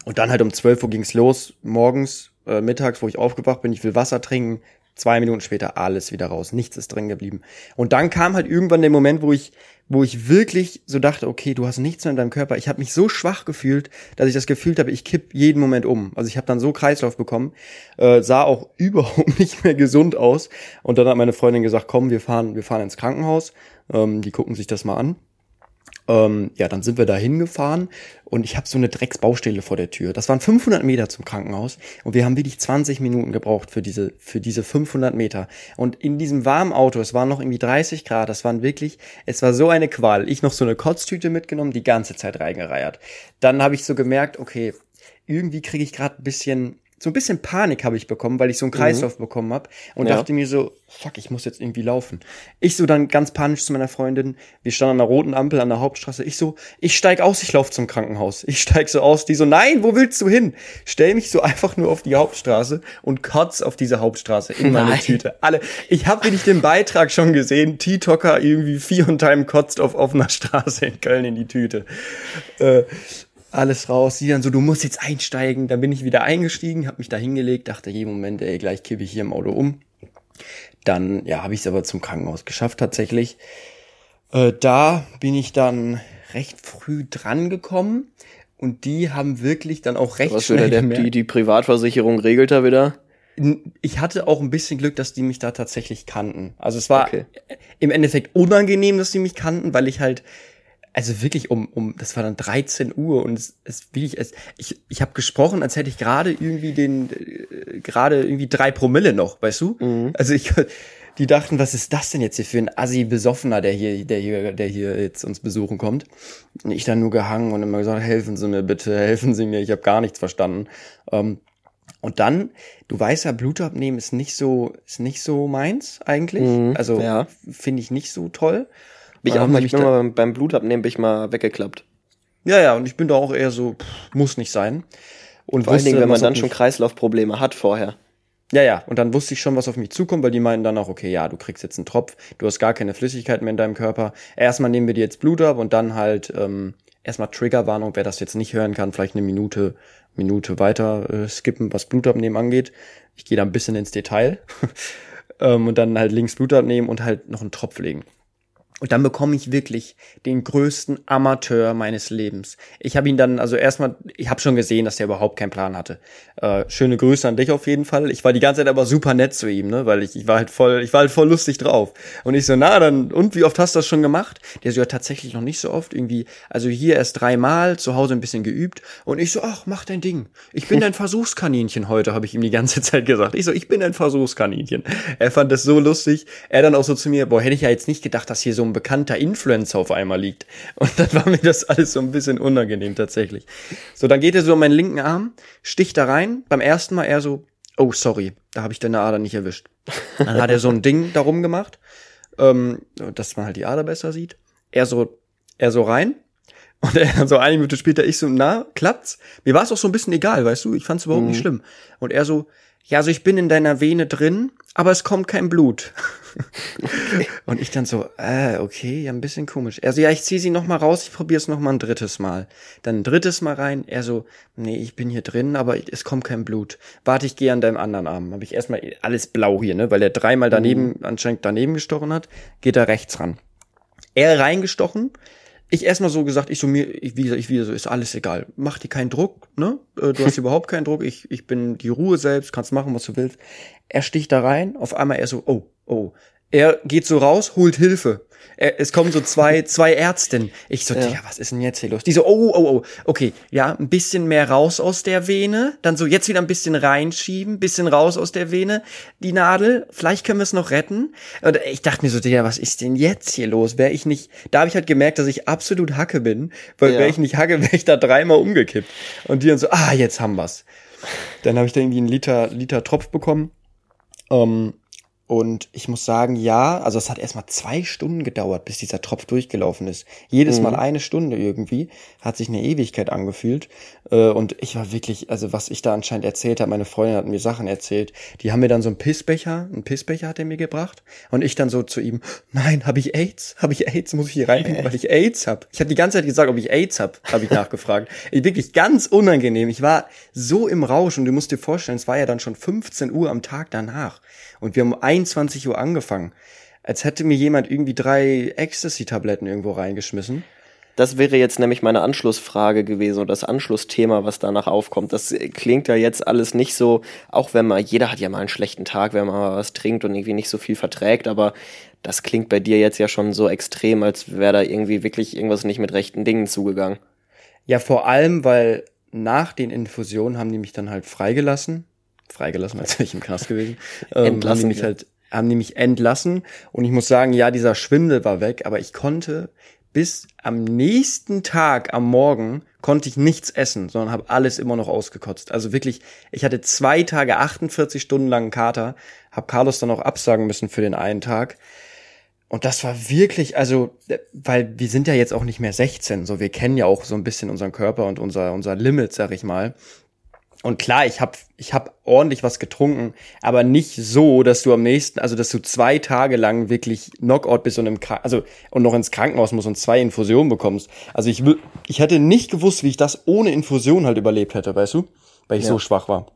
und dann halt um 12 Uhr ging's los, morgens, äh, mittags, wo ich aufgewacht bin, ich will Wasser trinken, zwei Minuten später alles wieder raus, nichts ist drin geblieben. Und dann kam halt irgendwann der Moment, wo ich, wo ich wirklich so dachte, okay, du hast nichts mehr in deinem Körper. Ich habe mich so schwach gefühlt, dass ich das gefühlt habe, ich kipp jeden Moment um. Also ich habe dann so Kreislauf bekommen, äh, sah auch überhaupt nicht mehr gesund aus. Und dann hat meine Freundin gesagt, komm, wir fahren, wir fahren ins Krankenhaus. Ähm, die gucken sich das mal an. Ähm, ja, dann sind wir da hingefahren und ich habe so eine Drecksbaustelle vor der Tür. Das waren 500 Meter zum Krankenhaus und wir haben wirklich 20 Minuten gebraucht für diese, für diese 500 Meter. Und in diesem warmen Auto, es waren noch irgendwie 30 Grad, das waren wirklich, es war so eine Qual. Ich noch so eine Kotztüte mitgenommen, die ganze Zeit reingereiert. Dann habe ich so gemerkt, okay, irgendwie kriege ich gerade ein bisschen so ein bisschen Panik habe ich bekommen, weil ich so einen Kreislauf bekommen habe und Ja. dachte mir so, fuck, ich muss jetzt irgendwie laufen. Ich so dann ganz panisch zu meiner Freundin, wir standen an der roten Ampel an der Hauptstraße. Ich so, ich steig aus, ich lauf zum Krankenhaus. Ich steig so aus, die so, nein, wo willst du hin? Stell mich so einfach nur auf die Hauptstraße und kotz auf diese Hauptstraße in meine Nein. Tüte. Alle, ich habe wirklich den Beitrag schon gesehen, T-Tocker irgendwie vier und Time kotzt auf offener Straße in Köln in die Tüte. Äh, alles raus. Sie dann so, du musst jetzt einsteigen. Dann bin ich wieder eingestiegen, habe mich da hingelegt, dachte, je Moment, ey, gleich kippe ich hier im Auto um. Dann, ja, habe ich es aber zum Krankenhaus geschafft tatsächlich. Äh, da bin ich dann recht früh dran gekommen und die haben wirklich dann auch recht Was schnell der, gemerkt. die, die Privatversicherung regelt da wieder. Ich hatte auch ein bisschen Glück, dass die mich da tatsächlich kannten. Also es war Okay. im Endeffekt unangenehm, dass die mich kannten, weil ich halt also wirklich um um das war dann 13 Uhr und es, es wirklich es, ich ich habe gesprochen, als hätte ich gerade irgendwie den äh, gerade irgendwie drei Promille noch, weißt du? Also ich die dachten, was ist das denn jetzt hier für ein assi besoffener, der hier der hier der hier jetzt uns besuchen kommt? Und ich dann nur gehangen und immer gesagt, helfen Sie mir bitte, helfen Sie mir, ich habe gar nichts verstanden. Ähm, und dann, du weißt ja, Blut abnehmen ist nicht so, ist nicht so meins eigentlich. Mhm, also ja. finde ich nicht so toll. Bin ich auch mal, ich bin mal beim, Blutabnehmen bin ich mal weggeklappt. Ja, ja, und ich bin da auch eher so, pff, muss nicht sein. Und Vor allen Dingen, wenn man dann schon Kreislaufprobleme hat vorher. Ja, ja, und dann wusste ich schon, was auf mich zukommt, weil die meinten dann auch, okay, ja, du kriegst jetzt einen Tropf, du hast gar keine Flüssigkeit mehr in deinem Körper. Erstmal nehmen wir dir jetzt Blut ab und dann halt ähm, erstmal Triggerwarnung, wer das jetzt nicht hören kann, vielleicht eine Minute, Minute weiter äh, skippen, was Blutabnehmen angeht. Ich gehe da ein bisschen ins Detail. ähm, und dann halt links Blut abnehmen und halt noch einen Tropf legen. Und dann bekomme ich wirklich den größten Amateur meines Lebens. Ich habe ihn dann, also erstmal, ich habe schon gesehen, dass er überhaupt keinen Plan hatte. Äh, schöne Grüße an dich auf jeden Fall. Ich war die ganze Zeit aber super nett zu ihm, ne, weil ich, ich war halt voll, ich war halt voll lustig drauf. Und ich so, na dann, und wie oft hast du das schon gemacht? Der so, ja tatsächlich noch nicht so oft, irgendwie, also hier erst dreimal, zu Hause ein bisschen geübt. Und ich so, ach, mach dein Ding. Ich bin dein Versuchskaninchen heute, habe ich ihm die ganze Zeit gesagt. Ich so, ich bin ein Versuchskaninchen. Er fand das so lustig. Er dann auch so zu mir, boah, hätte ich ja jetzt nicht gedacht, dass hier so ein bekannter Influencer auf einmal liegt. Und dann war mir das alles so ein bisschen unangenehm tatsächlich. So, dann geht er so um meinen linken Arm, sticht da rein. Beim ersten Mal er so, oh sorry, da habe ich deine Ader nicht erwischt. Dann hat er so ein Ding darum gemacht, ähm, dass man halt die Ader besser sieht. Er so, er so rein. Und er so eine Minute später, ich so, na, klappt's? Mir war es auch so ein bisschen egal, weißt du? Ich fand's überhaupt mhm. nicht schlimm. Und er so, ja, also ich bin in deiner Vene drin, aber es kommt kein Blut. Okay. Und ich dann so, äh, okay, ja, ein bisschen komisch. Er so, ja, ich zieh sie noch mal raus, ich probier's noch mal ein drittes Mal. Dann ein drittes Mal rein. Er so, nee, ich bin hier drin, aber es kommt kein Blut. Warte, ich gehe an deinem anderen Arm. Habe ich erstmal alles blau hier, ne, weil er dreimal daneben, mhm. anscheinend daneben gestochen hat, geht er rechts ran. Er reingestochen, ich erstmal so gesagt, ich so mir, ich, wie gesagt, ich wieder so, ist alles egal. Mach dir keinen Druck, ne? Äh, du hast überhaupt keinen Druck. Ich, ich bin die Ruhe selbst, kannst machen, was du willst. Er sticht da rein, auf einmal er so, oh, oh. Er geht so raus, holt Hilfe. Er, es kommen so zwei, zwei Ärztinnen. Ich so, ja. was ist denn jetzt hier los? Die so, oh, oh, oh, okay, ja, ein bisschen mehr raus aus der Vene, dann so jetzt wieder ein bisschen reinschieben, bisschen raus aus der Vene, die Nadel, vielleicht können wir es noch retten. Und ich dachte mir so, ja, was ist denn jetzt hier los? Wäre ich nicht, da habe ich halt gemerkt, dass ich absolut Hacke bin, weil ja. wäre ich nicht Hacke, wäre ich da dreimal umgekippt. Und die dann so, ah, jetzt haben wir's. Dann habe ich da irgendwie einen Liter, Liter Tropf bekommen. Ähm, und ich muss sagen, ja, also es hat erstmal zwei Stunden gedauert, bis dieser Tropf durchgelaufen ist. Jedes mhm. Mal eine Stunde irgendwie. Hat sich eine Ewigkeit angefühlt. Äh, und ich war wirklich, also was ich da anscheinend erzählt habe, meine Freundin hat mir Sachen erzählt. Die haben mir dann so einen Pissbecher, einen Pissbecher hat er mir gebracht. Und ich dann so zu ihm, nein, habe ich AIDS? Habe ich AIDS? Muss ich hier reinpinken, weil ich AIDS habe? Ich habe die ganze Zeit gesagt, ob ich AIDS habe, habe ich nachgefragt. Ich, wirklich ganz unangenehm. Ich war so im Rausch und du musst dir vorstellen, es war ja dann schon 15 Uhr am Tag danach. Und wir haben um 21 Uhr angefangen. Als hätte mir jemand irgendwie drei Ecstasy-Tabletten irgendwo reingeschmissen. Das wäre jetzt nämlich meine Anschlussfrage gewesen und das Anschlussthema, was danach aufkommt. Das klingt ja jetzt alles nicht so, auch wenn man, jeder hat ja mal einen schlechten Tag, wenn man mal was trinkt und irgendwie nicht so viel verträgt, aber das klingt bei dir jetzt ja schon so extrem, als wäre da irgendwie wirklich irgendwas nicht mit rechten Dingen zugegangen. Ja, vor allem, weil nach den Infusionen haben die mich dann halt freigelassen freigelassen, als wäre ich im Knast gewesen. Ähm, entlassen, haben die mich halt, haben die mich entlassen. Und ich muss sagen, ja, dieser Schwindel war weg, aber ich konnte bis am nächsten Tag am Morgen konnte ich nichts essen, sondern habe alles immer noch ausgekotzt. Also wirklich, ich hatte zwei Tage 48 Stunden lang Kater, habe Carlos dann auch absagen müssen für den einen Tag. Und das war wirklich, also, weil wir sind ja jetzt auch nicht mehr 16, so wir kennen ja auch so ein bisschen unseren Körper und unser unser Limit, sag ich mal. Und klar, ich habe ich hab ordentlich was getrunken, aber nicht so, dass du am nächsten, also dass du zwei Tage lang wirklich Knockout bist und im also und noch ins Krankenhaus musst und zwei Infusionen bekommst. Also ich ich hätte nicht gewusst, wie ich das ohne Infusion halt überlebt hätte, weißt du, weil ich ja. so schwach war.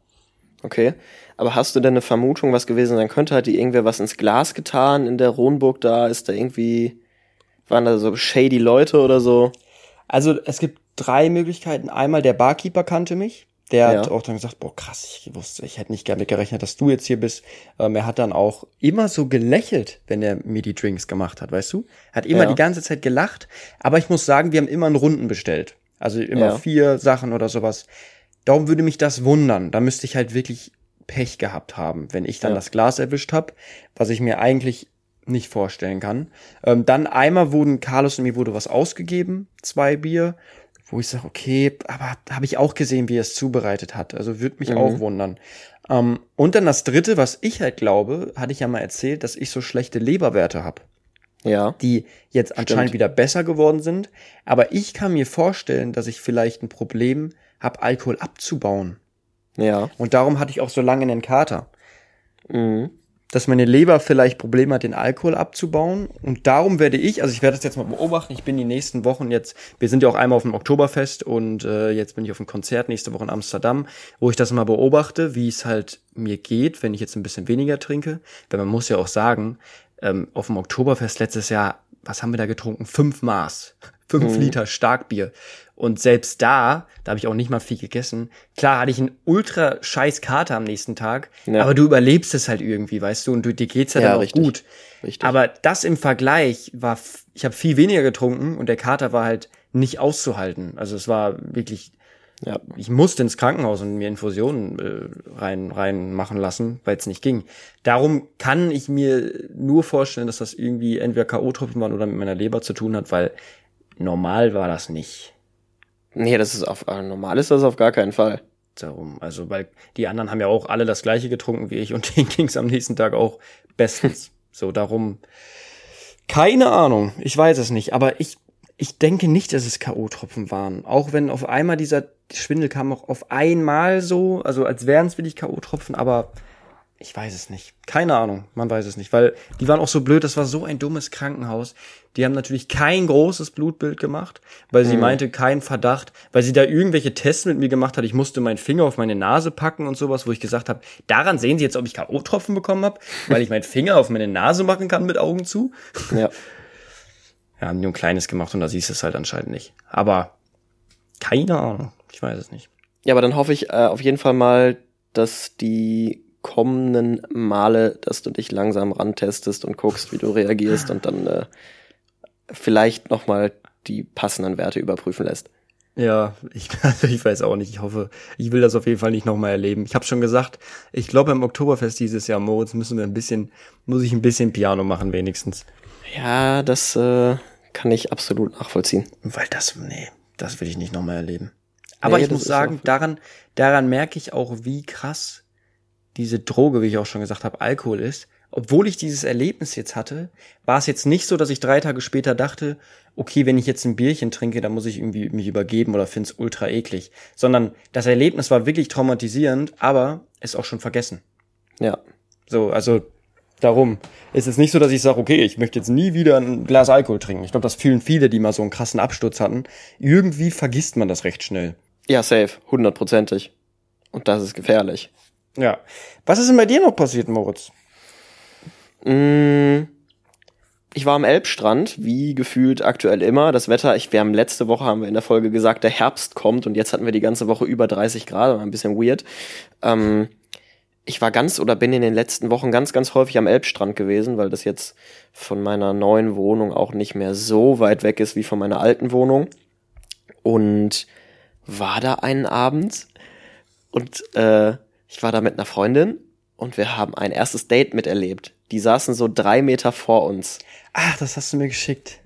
Okay, aber hast du denn eine Vermutung, was gewesen sein könnte? Hat die irgendwer was ins Glas getan in der Ronburg da? Ist da irgendwie waren da so shady Leute oder so? Also es gibt drei Möglichkeiten. Einmal der Barkeeper kannte mich der ja. hat auch dann gesagt, boah, krass, ich wusste, ich hätte nicht damit gerechnet, dass du jetzt hier bist. Ähm, er hat dann auch immer so gelächelt, wenn er mir die Drinks gemacht hat, weißt du? Hat immer ja. die ganze Zeit gelacht. Aber ich muss sagen, wir haben immer einen Runden bestellt. Also immer ja. vier Sachen oder sowas. Darum würde mich das wundern. Da müsste ich halt wirklich Pech gehabt haben, wenn ich dann das Glas erwischt habe, was ich mir eigentlich nicht vorstellen kann. Ähm, dann einmal wurden Carlos und mir wurde was ausgegeben, zwei Bier wo ich sage, okay, aber habe ich auch gesehen, wie er es zubereitet hat. Also würde mich mhm. auch wundern. Ähm, und dann das Dritte, was ich halt glaube, hatte ich ja mal erzählt, dass ich so schlechte Leberwerte habe. Ja. Die jetzt Stimmt. anscheinend wieder besser geworden sind. Aber ich kann mir vorstellen, dass ich vielleicht ein Problem habe, Alkohol abzubauen. Ja. Und darum hatte ich auch so lange einen Kater. Mhm dass meine Leber vielleicht Probleme hat, den Alkohol abzubauen. Und darum werde ich, also ich werde das jetzt mal beobachten, ich bin die nächsten Wochen jetzt, wir sind ja auch einmal auf dem Oktoberfest und äh, jetzt bin ich auf einem Konzert nächste Woche in Amsterdam, wo ich das mal beobachte, wie es halt mir geht, wenn ich jetzt ein bisschen weniger trinke. Weil man muss ja auch sagen, ähm, auf dem Oktoberfest letztes Jahr, was haben wir da getrunken? Fünf Maß. Fünf Mhm. Liter Starkbier. Und selbst da, da habe ich auch nicht mal viel gegessen. Klar hatte ich einen ultra scheiß Kater am nächsten Tag, Ja. aber du überlebst es halt irgendwie, weißt du, und du, dir geht's ja, Ja, dann auch richtig. gut. Richtig. Aber das im Vergleich war, ich habe viel weniger getrunken und der Kater war halt nicht auszuhalten. Also es war wirklich, ja. ich musste ins Krankenhaus und mir Infusionen äh, rein rein machen lassen, weil es nicht ging. Darum kann ich mir nur vorstellen, dass das irgendwie entweder KO-Tropfen waren oder mit meiner Leber zu tun hat, weil normal war das nicht. Nee, das ist auf, äh, normal ist das auf gar keinen Fall. Darum, also weil die anderen haben ja auch alle das gleiche getrunken wie ich und denen ging's am nächsten Tag auch bestens. so darum, keine Ahnung, ich weiß es nicht, aber ich ich denke nicht, dass es KO-Tropfen waren. Auch wenn auf einmal dieser Schwindel kam auch auf einmal so, also als wären es wirklich KO-Tropfen, aber ich weiß es nicht. Keine Ahnung, man weiß es nicht, weil die waren auch so blöd, das war so ein dummes Krankenhaus. Die haben natürlich kein großes Blutbild gemacht, weil sie meinte, kein Verdacht, weil sie da irgendwelche Tests mit mir gemacht hat. Ich musste meinen Finger auf meine Nase packen und sowas, wo ich gesagt habe, daran sehen Sie jetzt, ob ich K.O.-Tropfen bekommen habe, weil ich meinen Finger auf meine Nase machen kann mit Augen zu. Ja. Ja, haben die ein kleines gemacht und da siehst du es halt anscheinend nicht. Aber keine Ahnung, ich weiß es nicht. Ja, aber dann hoffe ich äh, auf jeden Fall mal, dass die kommenden Male, dass du dich langsam rantestest und guckst, wie du reagierst und dann äh, vielleicht noch mal die passenden Werte überprüfen lässt. Ja, ich, also ich weiß auch nicht. Ich hoffe, ich will das auf jeden Fall nicht nochmal erleben. Ich habe schon gesagt, ich glaube beim Oktoberfest dieses Jahr, Moritz, müssen wir ein bisschen, muss ich ein bisschen Piano machen wenigstens. Ja, das äh, kann ich absolut nachvollziehen. Weil das, nee, das will ich nicht nochmal erleben. Aber Nee, ich muss sagen, daran, daran merke ich auch, wie krass diese Droge, wie ich auch schon gesagt habe, Alkohol ist. Obwohl ich dieses Erlebnis jetzt hatte, war es jetzt nicht so, dass ich drei Tage später dachte, okay, wenn ich jetzt ein Bierchen trinke, dann muss ich irgendwie mich übergeben oder find's ultra eklig. Sondern das Erlebnis war wirklich traumatisierend, aber ist auch schon vergessen. Ja. So, also darum ist es nicht so, dass ich sage, okay, ich möchte jetzt nie wieder ein Glas Alkohol trinken. Ich glaube, das fühlen viele, die mal so einen krassen Absturz hatten. Irgendwie vergisst man das recht schnell. Ja, safe, hundertprozentig. Und das ist gefährlich. Ja. Was ist denn bei dir noch passiert, Moritz? Mm, Ich war am Elbstrand, wie gefühlt aktuell immer. Das Wetter, ich, wir haben letzte Woche haben wir in der Folge gesagt, der Herbst kommt und jetzt hatten wir die ganze Woche über 30 Grad, war ein bisschen weird. Ähm, ich war ganz oder bin in den letzten Wochen ganz, ganz häufig am Elbstrand gewesen, weil das jetzt von meiner neuen Wohnung auch nicht mehr so weit weg ist wie von meiner alten Wohnung. Und war da einen Abend und äh, ich war da mit einer Freundin und wir haben ein erstes Date miterlebt. Die saßen so drei Meter vor uns. Ach, das hast du mir geschickt.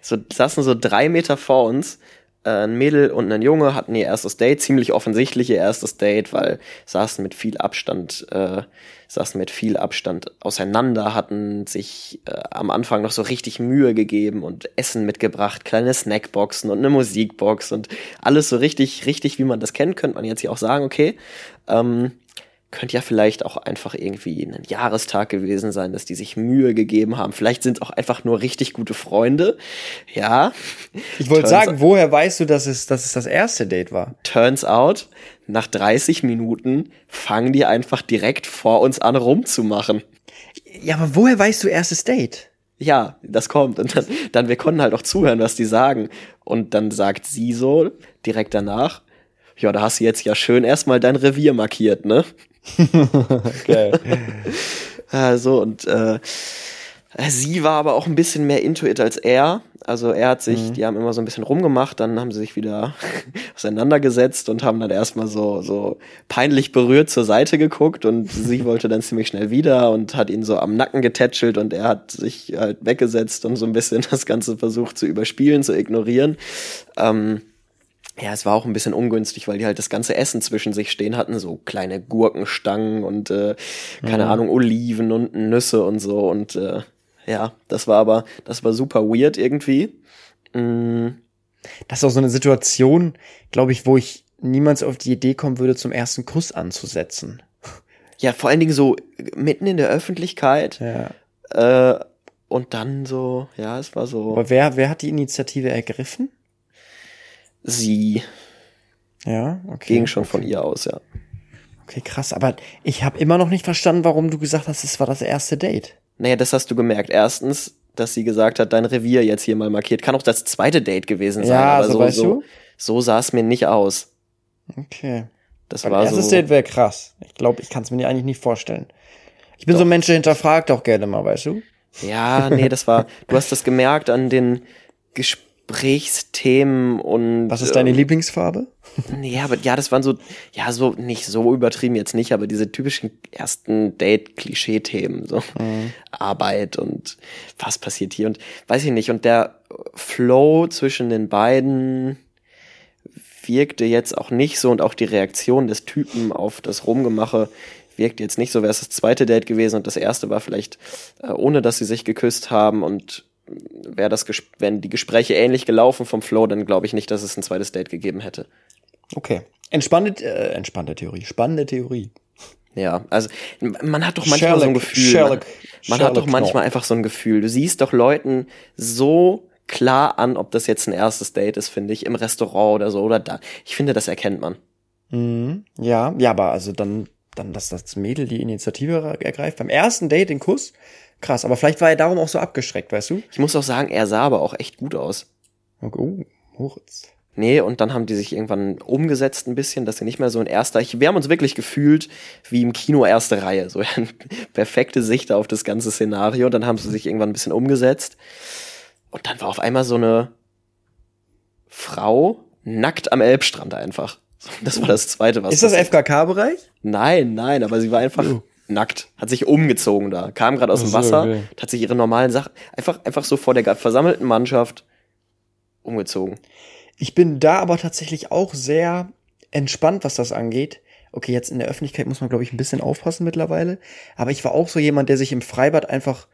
So saßen so drei Meter vor uns. Äh, ein Mädel und ein Junge hatten ihr erstes Date, ziemlich offensichtlich ihr erstes Date, weil saßen mit viel Abstand, äh, saßen mit viel Abstand auseinander, hatten sich äh, am Anfang noch so richtig Mühe gegeben und Essen mitgebracht, kleine Snackboxen und eine Musikbox und alles so richtig, richtig, wie man das kennt, könnte man jetzt hier auch sagen, okay, ähm, könnte ja vielleicht auch einfach irgendwie ein Jahrestag gewesen sein, dass die sich Mühe gegeben haben. Vielleicht sind es auch einfach nur richtig gute Freunde. Ja. Ich wollte sagen, woher weißt du, dass es, dass es das erste Date war? Turns out, nach 30 Minuten fangen die einfach direkt vor uns an rumzumachen. Ja, aber woher weißt du erstes Date? Ja, das kommt. Und dann, dann, wir konnten halt auch zuhören, was die sagen. Und dann sagt sie so, direkt danach, ja, da hast du jetzt ja schön erstmal dein Revier markiert, ne? Geil. Also und äh, sie war aber auch ein bisschen mehr into it als er. Also er hat sich, die haben immer so ein bisschen rumgemacht, dann haben sie sich wieder auseinandergesetzt und haben dann erstmal so so peinlich berührt zur Seite geguckt und sie wollte dann ziemlich schnell wieder und hat ihn so am Nacken getätschelt und er hat sich halt weggesetzt und so ein bisschen das Ganze versucht zu überspielen, zu ignorieren. Ähm, ja, es war auch ein bisschen ungünstig, weil die halt das ganze Essen zwischen sich stehen hatten, so kleine Gurkenstangen und äh, keine Ahnung, Oliven und Nüsse und so und äh, ja, das war aber, das war super weird irgendwie. Mm, Das ist auch so eine Situation, glaube ich, wo ich niemals auf die Idee kommen würde, zum ersten Kuss anzusetzen. ja, vor allen Dingen so mitten in der Öffentlichkeit Ja. äh, und dann so, ja, es war so Aber wer, wer hat die Initiative ergriffen? Sie Ja, okay. ging schon von ihr aus, ja. Okay, krass. Aber ich habe immer noch nicht verstanden, warum du gesagt hast, es war das erste Date. Naja, das hast du gemerkt. Erstens, dass sie gesagt hat, dein Revier jetzt hier mal markiert. Kann auch das zweite Date gewesen sein. Ja, aber so so, weißt so, du? so sah es mir nicht aus. Okay. Das Mein war erstes so. Date wäre krass. Ich glaube, ich kann es mir eigentlich nicht vorstellen. Ich bin so ein Mensch, der hinterfragt auch gerne mal, weißt du? Ja, nee, das war. Du hast das gemerkt an den Gesprächsthemen und. Was ist deine ähm, Lieblingsfarbe? Nee, aber ja, das waren so, ja, so nicht so übertrieben jetzt nicht, aber diese typischen ersten Date-Klischee-Themen, so Arbeit und was passiert hier und weiß ich nicht. Und der Flow zwischen den beiden wirkte jetzt auch nicht so und auch die Reaktion des Typen auf das Rumgemache wirkte jetzt nicht so. Wäre es das zweite Date gewesen und das erste war vielleicht äh, ohne, dass sie sich geküsst haben und wäre das, wenn die Gespräche ähnlich gelaufen vom Flow, dann glaube ich nicht, dass es ein zweites Date gegeben hätte. Okay. Entspannte, äh, entspannte Theorie. Spannende Theorie. Ja, also man hat doch manchmal so ein Sherlock- Gefühl. Sherlock- man, man hat doch Sherlock manchmal Knoll. einfach so ein Gefühl. Du siehst doch Leuten so klar an, ob das jetzt ein erstes Date ist, finde ich, im Restaurant oder so oder da. Ich finde, das erkennt man. Mhm. Ja, ja, aber also dann, dann, dass das Mädel die Initiative ergreift. Beim ersten Date den Kuss. Krass, aber vielleicht war er darum auch so abgeschreckt, weißt du? Ich muss auch sagen, er sah aber auch echt gut aus. Okay, Oh, Moritz. Nee, und dann haben die sich irgendwann umgesetzt ein bisschen, dass sie nicht mehr so ein erster. Ich, wir haben uns wirklich gefühlt wie im Kino erste Reihe. So eine perfekte Sicht auf das ganze Szenario. Und dann haben sie sich irgendwann ein bisschen umgesetzt. Und dann war auf einmal so eine Frau nackt am Elbstrand einfach. Das war das zweite, was Ist das. FKK-Bereich? Nein, nein, aber sie war einfach Oh. Nackt, hat sich umgezogen da, kam gerade aus dem Wasser, okay. hat sich ihre normalen Sachen einfach einfach so vor der versammelten Mannschaft umgezogen. Ich bin da aber tatsächlich auch sehr entspannt, was das angeht. Okay, jetzt in der Öffentlichkeit muss man, glaube ich, ein bisschen aufpassen mittlerweile. Aber ich war auch so jemand, der sich im Freibad einfach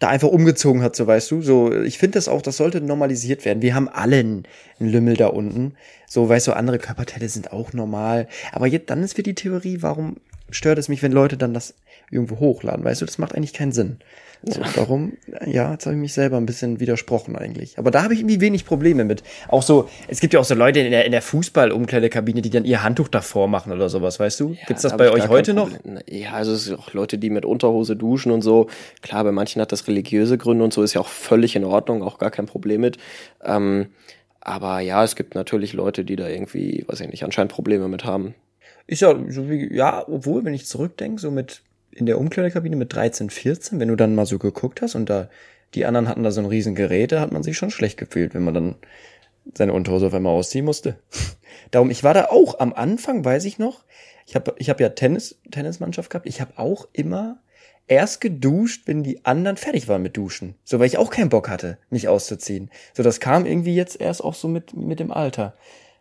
da einfach umgezogen hat, so weißt du. So, ich finde das auch, das sollte normalisiert werden. Wir haben alle einen, einen Lümmel da unten. So, weißt du, andere Körperteile sind auch normal. Aber jetzt, dann ist wieder die Theorie, warum stört es mich, wenn Leute dann das irgendwo hochladen? Weißt du, das macht eigentlich keinen Sinn. So, darum, ja, jetzt habe ich mich selber ein bisschen widersprochen eigentlich. Aber da habe ich irgendwie wenig Probleme mit. Auch so, es gibt ja auch so Leute in der, in der Fußball-Umkleidekabine, die dann ihr Handtuch davor machen oder sowas, weißt du? Gibt's das da bei euch heute noch? Ja, also es sind auch Leute, die mit Unterhose duschen und so. Klar, bei manchen hat das religiöse Gründe und so, ist ja auch völlig in Ordnung, auch gar kein Problem mit. Ähm, aber ja, es gibt natürlich Leute, die da irgendwie, weiß ich nicht, anscheinend Probleme mit haben. Ist ja so wie, ja, obwohl, wenn ich zurückdenke, so mit in der Umkleidekabine mit 13, 14, wenn du dann mal so geguckt hast und da die anderen hatten da so ein riesen Gerät, da hat man sich schon schlecht gefühlt, wenn man dann seine Unterhose auf einmal ausziehen musste. Darum, ich war da auch am Anfang, weiß ich noch, ich habe ich hab ja Tennis, Tennismannschaft gehabt, ich habe auch immer erst geduscht, wenn die anderen fertig waren mit Duschen. So, weil ich auch keinen Bock hatte, mich auszuziehen. So, das kam irgendwie jetzt erst auch so mit, mit dem Alter.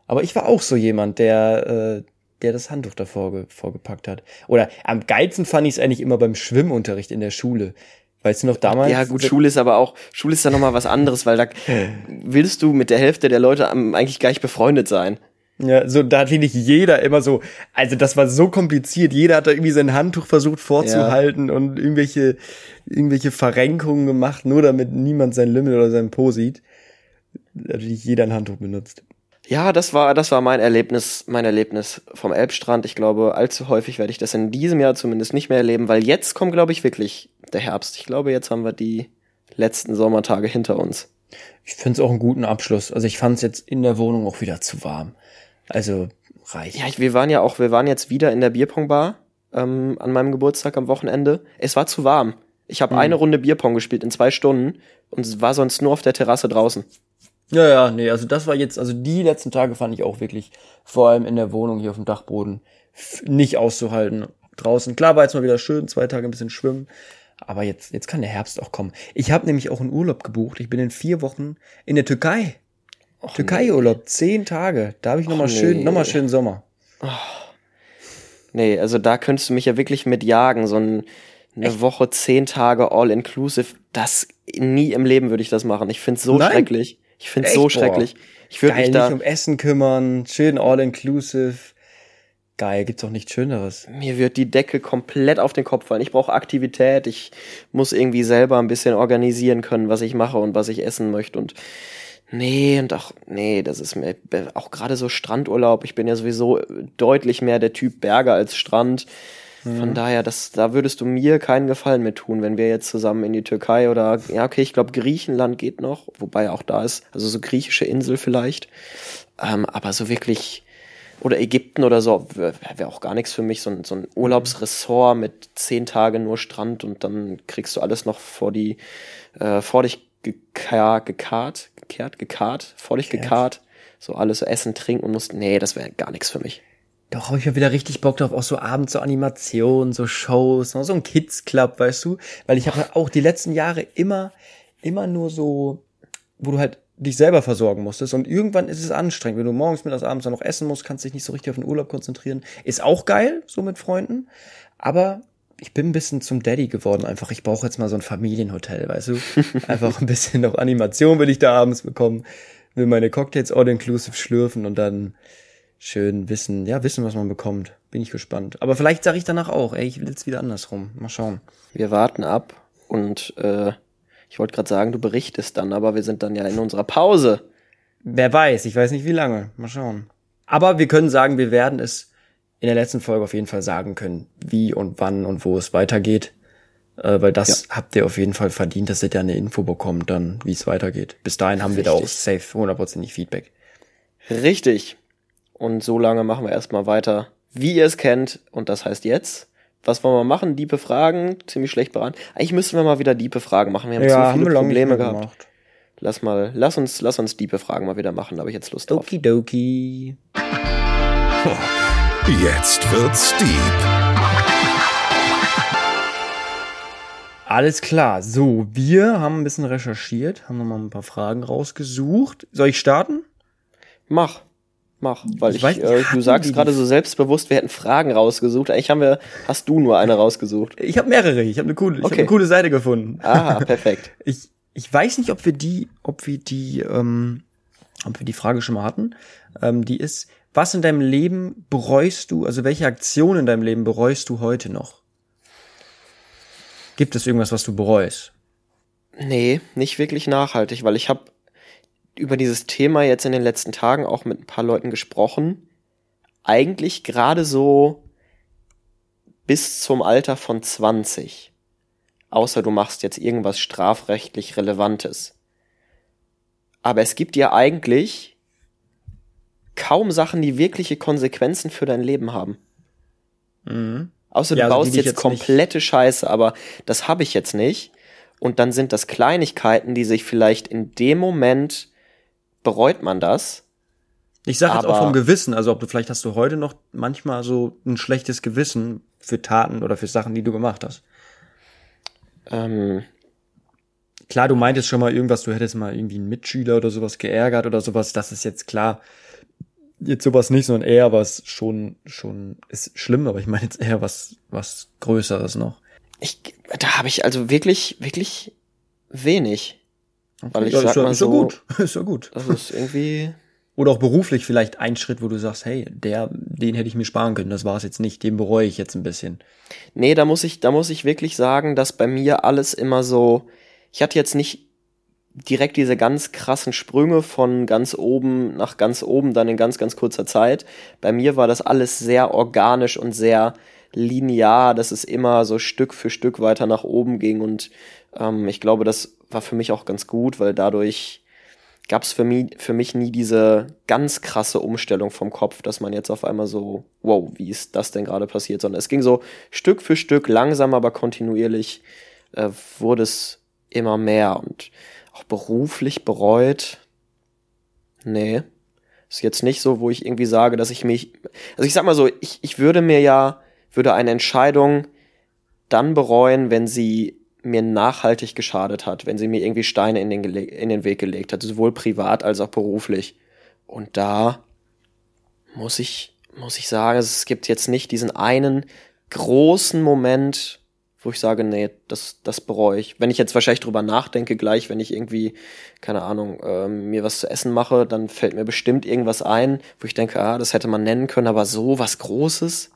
Aber ich war auch so jemand, der, äh, der das Handtuch davor ge vorgepackt hat. Oder am geilsten fand ich es eigentlich immer beim Schwimmunterricht in der Schule. Weißt du noch damals? Ja, gut, Schule ist aber auch, Schule ist ja nochmal was anderes, weil da willst du mit der Hälfte der Leute eigentlich gar nicht befreundet sein. Ja, so da hat wirklich jeder immer so, also das war so kompliziert. Jeder hat da irgendwie sein Handtuch versucht vorzuhalten und irgendwelche irgendwelche Verrenkungen gemacht, nur damit niemand sein Lümmel oder sein Po sieht. Da hat wirklich jeder ein Handtuch benutzt. Ja, das war, das war mein Erlebnis, mein Erlebnis vom Elbstrand. Ich glaube, allzu häufig werde ich das in diesem Jahr zumindest nicht mehr erleben, weil jetzt kommt, glaube ich, wirklich der Herbst. Ich glaube, jetzt haben wir die letzten Sommertage hinter uns. Ich finde es auch einen guten Abschluss. Also ich fand es jetzt in der Wohnung auch wieder zu warm. Also reicht. Ja, ich, wir waren ja auch, wir waren jetzt wieder in der Bierpongbar ähm, an meinem Geburtstag am Wochenende. Es war zu warm. Ich habe eine Runde Bierpong gespielt in zwei Stunden und war sonst nur auf der Terrasse draußen. Ja, ja, nee, also das war jetzt, also die letzten Tage fand ich auch wirklich, vor allem in der Wohnung hier auf dem Dachboden, nicht auszuhalten. Draußen, klar war jetzt mal wieder schön, zwei Tage ein bisschen schwimmen, aber jetzt, jetzt kann der Herbst auch kommen. Ich habe nämlich auch einen Urlaub gebucht. Ich bin in vier Wochen in der Türkei. Türkei-Urlaub, zehn Tage. Da habe ich nochmal nee. schön, nochmal schön Sommer. Nee, also da könntest du mich ja wirklich mit jagen. So ein, eine Woche, zehn Tage all-inclusive. Das nie im Leben würde ich das machen. Ich find's so Nein? schrecklich. Ich find's Echt? so Boah. schrecklich. Ich würde mich da. nicht um Essen kümmern, schön all-inclusive. Geil, gibt's auch nichts Schöneres. Mir wird die Decke komplett auf den Kopf fallen. Ich brauche Aktivität. Ich muss irgendwie selber ein bisschen organisieren können, was ich mache und was ich essen möchte. Und nee, und auch, nee, das ist mir auch gerade so Strandurlaub. Ich bin ja sowieso deutlich mehr der Typ Berge als Strand. Von daher, das, da würdest du mir keinen Gefallen mit tun, wenn wir jetzt zusammen in die Türkei oder, ja, okay, ich glaube, Griechenland geht noch, wobei auch da ist, also so griechische Insel vielleicht. Ähm, aber so wirklich, oder Ägypten oder so, wäre wär auch gar nichts für mich. So ein, so ein Urlaubsressort mit zehn Tage nur Strand und dann kriegst du alles noch vor die, äh, vor dich gekarrt, gekarrt, gekehrt, gekarrt, vor dich gekarrt. So alles essen, trinken und musst, nee, das wäre gar nichts für mich. Doch, habe ich mir wieder richtig Bock drauf, auch so abends so Animationen, so Shows, so ein Kids Club, weißt du? Weil ich habe auch die letzten Jahre immer, immer nur so, wo du halt dich selber versorgen musstest und irgendwann ist es anstrengend, wenn du morgens, mittags, abends dann noch essen musst, kannst dich nicht so richtig auf den Urlaub konzentrieren. Ist auch geil, so mit Freunden, aber ich bin ein bisschen zum Daddy geworden einfach. Ich brauche jetzt mal so ein Familienhotel, weißt du? Einfach ein bisschen noch Animation will ich da abends bekommen, will meine Cocktails all inclusive schlürfen und dann schön wissen, ja, wissen, was man bekommt. Bin ich gespannt. Aber vielleicht sage ich danach auch, ey, ich will jetzt wieder andersrum. Mal schauen. Wir warten ab und äh, ich wollte gerade sagen, du berichtest dann, aber wir sind dann ja in unserer Pause. Wer weiß, ich weiß nicht wie lange. Mal schauen. Aber wir können sagen, wir werden es in der letzten Folge auf jeden Fall sagen können, wie und wann und wo es weitergeht. Äh, weil das ja. habt ihr auf jeden Fall verdient, dass ihr da eine Info bekommt, dann wie es weitergeht. Bis dahin haben Richtig. wir da auch safe hundertprozentig Feedback. Richtig. Und so lange machen wir erstmal weiter, wie ihr es kennt. Und das heißt jetzt, was wollen wir machen? Diepe Fragen, ziemlich schlecht beraten. Eigentlich müssten wir mal wieder diepe Fragen machen. Wir haben ja, zu viele haben Probleme gehabt. Gemacht. Lass mal, lass uns, lass uns diepe Fragen mal wieder machen. Da habe ich jetzt Lust drauf. Okidoki. Jetzt wird's deep. Alles klar. So, wir haben ein bisschen recherchiert, haben nochmal ein paar Fragen rausgesucht. Soll ich starten? Mach. Mach, weil ich, ich äh, du sagst gerade so selbstbewusst, wir hätten Fragen rausgesucht. Eigentlich haben wir, hast du nur eine rausgesucht. Ich habe mehrere. Ich habe eine coole, okay. ich hab eine coole Seite gefunden. Ah, perfekt. ich ich weiß nicht, ob wir die, ob wir die, ähm, ob wir die Frage schon mal hatten. Ähm, die ist, was in deinem Leben bereust du? Also welche Aktion in deinem Leben bereust du heute noch? Gibt es irgendwas, was du bereust? Nee, nicht wirklich nachhaltig, weil ich habe über dieses Thema jetzt in den letzten Tagen auch mit ein paar Leuten gesprochen. Eigentlich gerade so bis zum Alter von 20. Außer du machst jetzt irgendwas strafrechtlich Relevantes. Aber es gibt ja eigentlich kaum Sachen, die wirkliche Konsequenzen für dein Leben haben. Mhm. Außer du ja, also baust jetzt, jetzt komplette nicht. Scheiße, aber das habe ich jetzt nicht. Und dann sind das Kleinigkeiten, die sich vielleicht in dem Moment bereut man das. Ich sage jetzt auch vom Gewissen, also ob du vielleicht hast du heute noch manchmal so ein schlechtes Gewissen für Taten oder für Sachen, die du gemacht hast. Ähm, klar, du meintest schon mal irgendwas, du hättest mal irgendwie einen Mitschüler oder sowas geärgert oder sowas, das ist jetzt klar. Jetzt sowas nicht, sondern eher was schon, schon, ist schlimm, aber ich meine jetzt eher was, was Größeres noch. Ich, da habe ich also wirklich, wirklich wenig. Weil ich ja, sag ist, mal ist so, gut. ist ja gut. Das ist irgendwie. Oder auch beruflich vielleicht ein Schritt, wo du sagst, hey, der, den hätte ich mir sparen können, das war es jetzt nicht, den bereue ich jetzt ein bisschen. Nee, da muss ich, da muss ich wirklich sagen, dass bei mir alles immer so, ich hatte jetzt nicht direkt diese ganz krassen Sprünge von ganz oben nach ganz oben dann in ganz, ganz kurzer Zeit. Bei mir war das alles sehr organisch und sehr linear, dass es immer so Stück für Stück weiter nach oben ging und ähm, ich glaube, das war für mich auch ganz gut, weil dadurch gab es für mich, für mich nie diese ganz krasse Umstellung vom Kopf, dass man jetzt auf einmal so, wow, wie ist das denn gerade passiert, sondern es ging so Stück für Stück, langsam, aber kontinuierlich äh, wurde es immer mehr und auch beruflich bereut. Nee, ist jetzt nicht so, wo ich irgendwie sage, dass ich mich, also ich sag mal so, ich, ich würde mir ja, würde eine Entscheidung dann bereuen, wenn sie mir nachhaltig geschadet hat, wenn sie mir irgendwie Steine in den, in den Weg gelegt hat, sowohl privat als auch beruflich. Und da muss ich, muss ich sagen, es gibt jetzt nicht diesen einen großen Moment, wo ich sage, nee, das, das bereue ich. Wenn ich jetzt wahrscheinlich drüber nachdenke, gleich, wenn ich irgendwie, keine Ahnung, äh, mir was zu essen mache, dann fällt mir bestimmt irgendwas ein, wo ich denke, ah, das hätte man nennen können, aber so was Großes?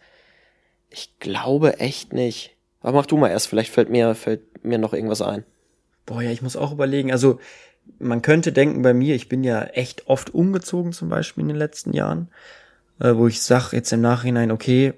Ich glaube echt nicht. Aber mach du mal erst, vielleicht fällt mir, fällt mir noch irgendwas ein. Boah, ja, ich muss auch überlegen. Also, man könnte denken bei mir, ich bin ja echt oft umgezogen, zum Beispiel in den letzten Jahren, äh, wo ich sag jetzt im Nachhinein, okay,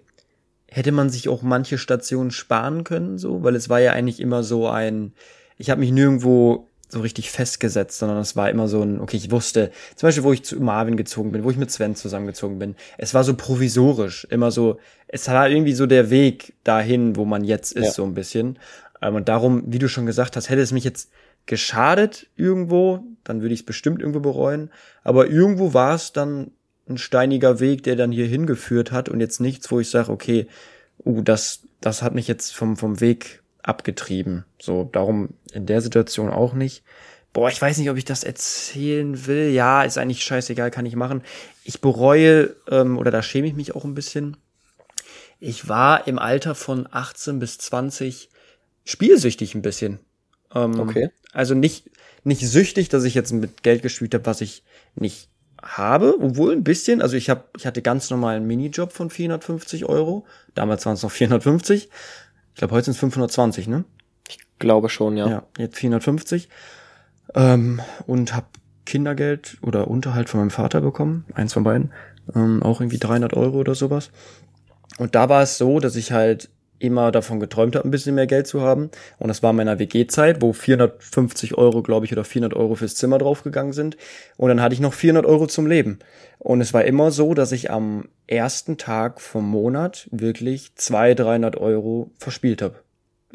hätte man sich auch manche Stationen sparen können, so, weil es war ja eigentlich immer so ein, ich habe mich nirgendwo so richtig festgesetzt, sondern es war immer so ein, okay, ich wusste, zum Beispiel, wo ich zu Marvin gezogen bin, wo ich mit Sven zusammengezogen bin, es war so provisorisch, immer so, es war irgendwie so der Weg dahin, wo man jetzt ist, ja. so ein bisschen. Ähm, und darum, wie du schon gesagt hast, hätte es mich jetzt geschadet irgendwo, dann würde ich es bestimmt irgendwo bereuen. Aber irgendwo war es dann ein steiniger Weg, der dann hier hingeführt hat und jetzt nichts, wo ich sage, okay, uh, das, das hat mich jetzt vom, vom Weg abgetrieben. So, darum in der Situation auch nicht. Boah, ich weiß nicht, ob ich das erzählen will. Ja, ist eigentlich scheißegal, kann ich machen. Ich bereue, ähm, oder da schäme ich mich auch ein bisschen. Ich war im Alter von 18 bis 20 spielsüchtig ein bisschen. Ähm, okay. Also nicht, nicht süchtig, dass ich jetzt mit Geld gespielt habe, was ich nicht habe, obwohl ein bisschen, also ich habe, ich hatte ganz normalen Minijob von 450 Euro. Damals waren es noch 450. Ich glaube, heute sind es 520, ne? Ich glaube schon, ja. Ja, jetzt 450. Ähm, und habe Kindergeld oder Unterhalt von meinem Vater bekommen, eins von beiden, ähm, auch irgendwie 300 Euro oder sowas. Und da war es so, dass ich halt immer davon geträumt habe, ein bisschen mehr Geld zu haben. Und das war meiner WG-Zeit, wo 450 Euro, glaube ich, oder 400 Euro fürs Zimmer draufgegangen sind. Und dann hatte ich noch 400 Euro zum Leben. Und es war immer so, dass ich am ersten Tag vom Monat wirklich 200, 300 Euro verspielt habe.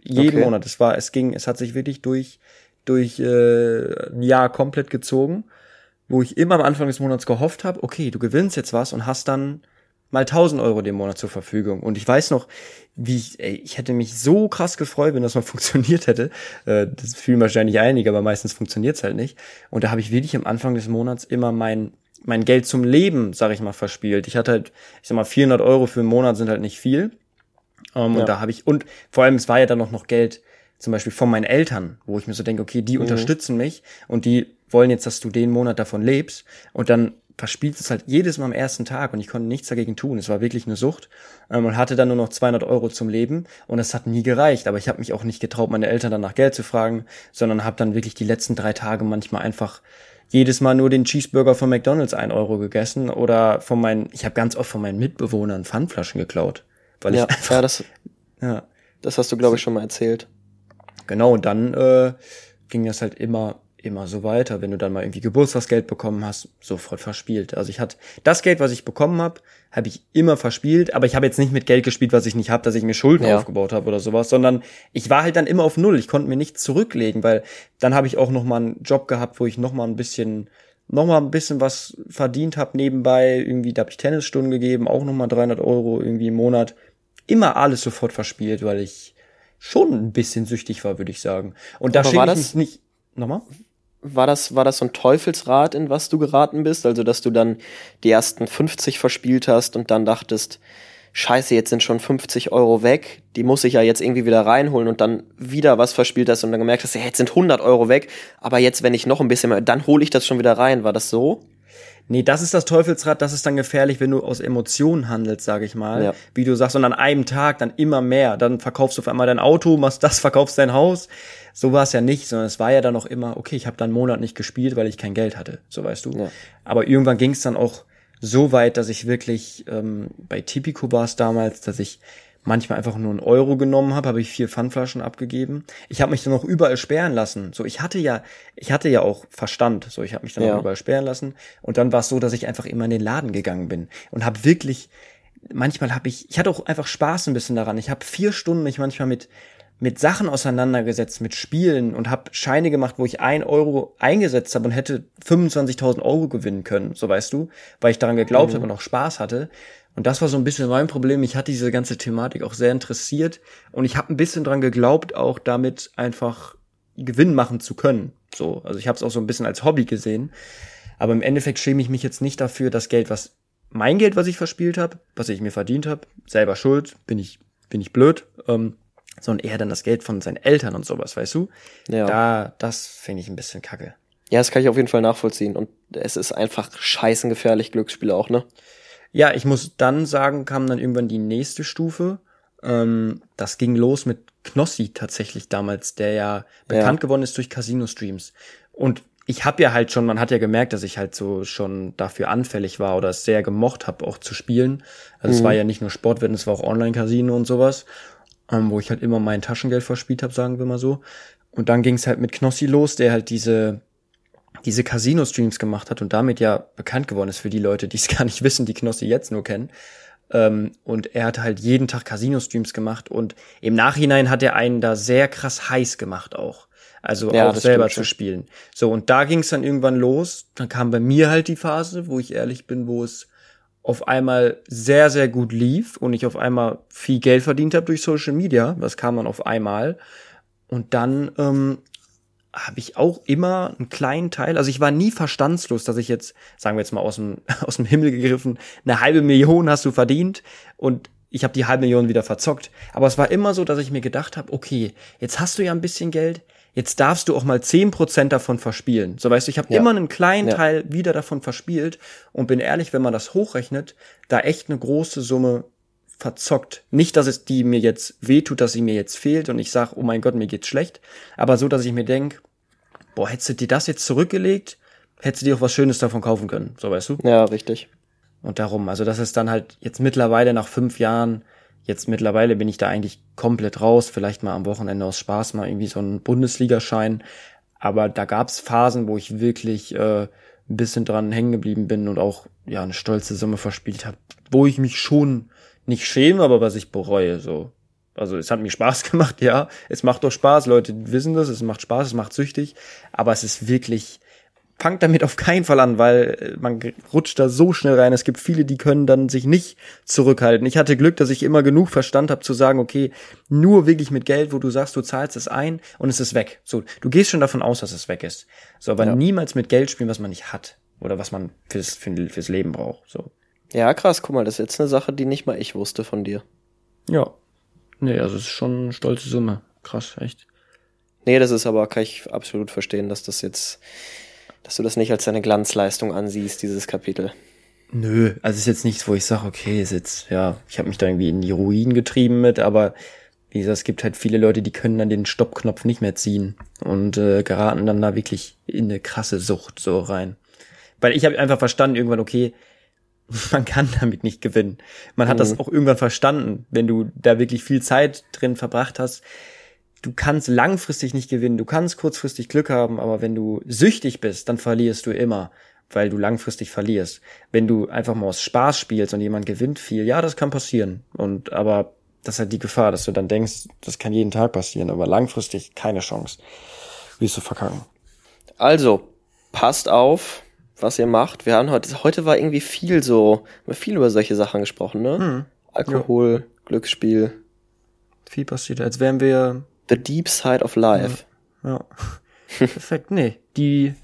Jeden okay. Monat. Es war, es ging, es hat sich wirklich durch, durch äh, ein Jahr komplett gezogen, wo ich immer am Anfang des Monats gehofft habe, okay, du gewinnst jetzt was und hast dann mal 1000 Euro den Monat zur Verfügung. Und ich weiß noch, wie ich, ey, ich hätte mich so krass gefreut, wenn das mal funktioniert hätte. Äh, das fühlen wahrscheinlich einige, aber meistens funktioniert's halt nicht. Und da habe ich wirklich am Anfang des Monats immer mein mein Geld zum Leben, sag ich mal, verspielt. Ich hatte halt, ich sag mal, 400 Euro für einen Monat sind halt nicht viel. Um, ja. Und da habe ich, und vor allem, es war ja dann noch noch Geld, zum Beispiel von meinen Eltern, wo ich mir so denke, okay, die mhm. unterstützen mich und die wollen jetzt, dass du den Monat davon lebst. Und dann verspielt es halt jedes Mal am ersten Tag und ich konnte nichts dagegen tun. Es war wirklich eine Sucht ähm, und hatte dann nur noch 200 Euro zum Leben und es hat nie gereicht. Aber ich habe mich auch nicht getraut, meine Eltern dann nach Geld zu fragen, sondern habe dann wirklich die letzten drei Tage manchmal einfach jedes Mal nur den Cheeseburger von McDonald's ein Euro gegessen oder von meinen, ich habe ganz oft von meinen Mitbewohnern Pfandflaschen geklaut, weil ja, ich einfach, ja, das, ja, das hast du glaube ich schon mal erzählt. Genau und dann äh, ging das halt immer immer so weiter. Wenn du dann mal irgendwie Geburtstagsgeld bekommen hast, sofort verspielt. Also ich hatte das Geld, was ich bekommen habe, habe ich immer verspielt, aber ich habe jetzt nicht mit Geld gespielt, was ich nicht habe, dass ich mir Schulden ja. aufgebaut habe oder sowas, sondern ich war halt dann immer auf Null. Ich konnte mir nichts zurücklegen, weil dann habe ich auch noch mal einen Job gehabt, wo ich noch mal ein bisschen noch mal ein bisschen was verdient habe nebenbei. Irgendwie, da habe ich Tennisstunden gegeben, auch noch mal 300 Euro irgendwie im Monat. Immer alles sofort verspielt, weil ich schon ein bisschen süchtig war, würde ich sagen. Und da schäme ich mich nicht. Nochmal? War das, war das so ein Teufelsrad, in was du geraten bist? Also, dass du dann die ersten 50 verspielt hast und dann dachtest, scheiße, jetzt sind schon 50 Euro weg, die muss ich ja jetzt irgendwie wieder reinholen und dann wieder was verspielt hast und dann gemerkt hast, ja, jetzt sind 100 Euro weg, aber jetzt, wenn ich noch ein bisschen mehr, dann hole ich das schon wieder rein. War das so? Nee, das ist das Teufelsrad, das ist dann gefährlich, wenn du aus Emotionen handelst, sag ich mal. Ja. Wie du sagst, und an einem Tag dann immer mehr. Dann verkaufst du auf einmal dein Auto, machst das, verkaufst dein Haus. So war es ja nicht, sondern es war ja dann noch immer, okay, ich habe dann einen Monat nicht gespielt, weil ich kein Geld hatte, so weißt du. Ja. Aber irgendwann ging es dann auch so weit, dass ich wirklich, ähm, bei Tipico war es damals, dass ich manchmal einfach nur einen Euro genommen habe, habe ich vier Pfandflaschen abgegeben. Ich habe mich dann auch überall sperren lassen. So, ich hatte ja, ich hatte ja auch Verstand. So, ich habe mich dann ja. auch überall sperren lassen. Und dann war es so, dass ich einfach immer in den Laden gegangen bin und habe wirklich, manchmal habe ich, ich hatte auch einfach Spaß ein bisschen daran. Ich habe vier Stunden mich manchmal mit mit Sachen auseinandergesetzt, mit Spielen und habe Scheine gemacht, wo ich ein Euro eingesetzt habe und hätte 25.000 Euro gewinnen können, so weißt du, weil ich daran geglaubt mhm. habe und auch Spaß hatte. Und das war so ein bisschen mein Problem. Ich hatte diese ganze Thematik auch sehr interessiert und ich habe ein bisschen dran geglaubt, auch damit einfach Gewinn machen zu können. So, also ich habe es auch so ein bisschen als Hobby gesehen. Aber im Endeffekt schäme ich mich jetzt nicht dafür, das Geld, was mein Geld, was ich verspielt habe, was ich mir verdient habe, selber schuld, bin ich bin ich blöd, ähm, sondern eher dann das Geld von seinen Eltern und sowas, weißt du? Ja. Da, das finde ich ein bisschen kacke. Ja, das kann ich auf jeden Fall nachvollziehen. Und es ist einfach scheißengefährlich, Glücksspiele auch, ne? Ja, ich muss dann sagen, kam dann irgendwann die nächste Stufe. Ähm, das ging los mit Knossi tatsächlich damals, der ja bekannt ja. geworden ist durch Casino-Streams. Und ich habe ja halt schon, man hat ja gemerkt, dass ich halt so schon dafür anfällig war oder es sehr gemocht habe, auch zu spielen. Also mhm. es war ja nicht nur Sportwetten, es war auch Online-Casino und sowas, ähm, wo ich halt immer mein Taschengeld verspielt habe, sagen wir mal so. Und dann ging es halt mit Knossi los, der halt diese diese Casino-Streams gemacht hat und damit ja bekannt geworden ist für die Leute, die es gar nicht wissen, die Knossi jetzt nur kennen. Ähm, und er hat halt jeden Tag Casino-Streams gemacht und im Nachhinein hat er einen da sehr krass heiß gemacht auch. Also ja, auch selber zu spielen. So, und da ging es dann irgendwann los. Dann kam bei mir halt die Phase, wo ich ehrlich bin, wo es auf einmal sehr, sehr gut lief und ich auf einmal viel Geld verdient habe durch Social Media. Das kam dann auf einmal. Und dann ähm, habe ich auch immer einen kleinen Teil, also ich war nie verstandslos, dass ich jetzt, sagen wir jetzt mal aus dem, aus dem Himmel gegriffen, eine halbe Million hast du verdient und ich habe die halbe Million wieder verzockt. Aber es war immer so, dass ich mir gedacht habe, okay, jetzt hast du ja ein bisschen Geld, jetzt darfst du auch mal zehn Prozent davon verspielen. So weißt du, ich habe ja. immer einen kleinen ja. Teil wieder davon verspielt und bin ehrlich, wenn man das hochrechnet, da echt eine große Summe verzockt. Nicht, dass es die mir jetzt wehtut, dass sie mir jetzt fehlt und ich sage, oh mein Gott, mir geht's schlecht, aber so, dass ich mir denk, boah, hättest du dir das jetzt zurückgelegt, hättest du dir auch was Schönes davon kaufen können, so weißt du? Ja, richtig. Und darum, also das ist dann halt jetzt mittlerweile nach fünf Jahren, jetzt mittlerweile bin ich da eigentlich komplett raus, vielleicht mal am Wochenende aus Spaß mal irgendwie so einen Bundesligaschein, aber da gab's Phasen, wo ich wirklich äh, ein bisschen dran hängen geblieben bin und auch ja eine stolze Summe verspielt habe, wo ich mich schon nicht schäme, aber was ich bereue. So. Also es hat mir Spaß gemacht, ja. Es macht doch Spaß, Leute wissen das, es macht Spaß, es macht süchtig, aber es ist wirklich, fangt damit auf keinen Fall an, weil äh, man rutscht da so schnell rein. Es gibt viele, die können dann sich nicht zurückhalten. Ich hatte Glück, dass ich immer genug Verstand habe zu sagen, okay, nur wirklich mit Geld, wo du sagst, du zahlst es ein und es ist weg. So, du gehst schon davon aus, dass es weg ist. So, aber ja. niemals mit Geld spielen, was man nicht hat oder was man fürs, fürs Leben braucht. So. Ja, krass, guck mal, das ist jetzt eine Sache, die nicht mal ich wusste von dir. Ja. Nee, also es ist schon eine stolze Summe. Krass, echt. Nee, das ist aber, kann ich absolut verstehen, dass das jetzt, dass du das nicht als deine Glanzleistung ansiehst, dieses Kapitel. Nö, also es ist jetzt nichts, wo ich sage, okay, ist jetzt, ja, ich habe mich da irgendwie in die Ruinen getrieben mit, aber wie gesagt, es gibt halt viele Leute, die können dann den Stoppknopf nicht mehr ziehen und äh, geraten dann da wirklich in eine krasse Sucht so rein. Weil ich habe einfach verstanden irgendwann, okay, man kann damit nicht gewinnen. Man hat mhm. das auch irgendwann verstanden, wenn du da wirklich viel Zeit drin verbracht hast. Du kannst langfristig nicht gewinnen, du kannst kurzfristig Glück haben, aber wenn du süchtig bist, dann verlierst du immer, weil du langfristig verlierst. Wenn du einfach mal aus Spaß spielst und jemand gewinnt viel, ja, das kann passieren. Und aber das ist halt die Gefahr, dass du dann denkst, das kann jeden Tag passieren, aber langfristig keine Chance. Wirst du verkacken. Also, passt auf, was ihr macht. Wir haben heute, heute war irgendwie viel so, wir viel über solche Sachen gesprochen, ne? Hm. Alkohol, ja. Glücksspiel. Viel passiert, als wären wir. The Deep Side of Life. Ja. ja. Perfekt, nee. Die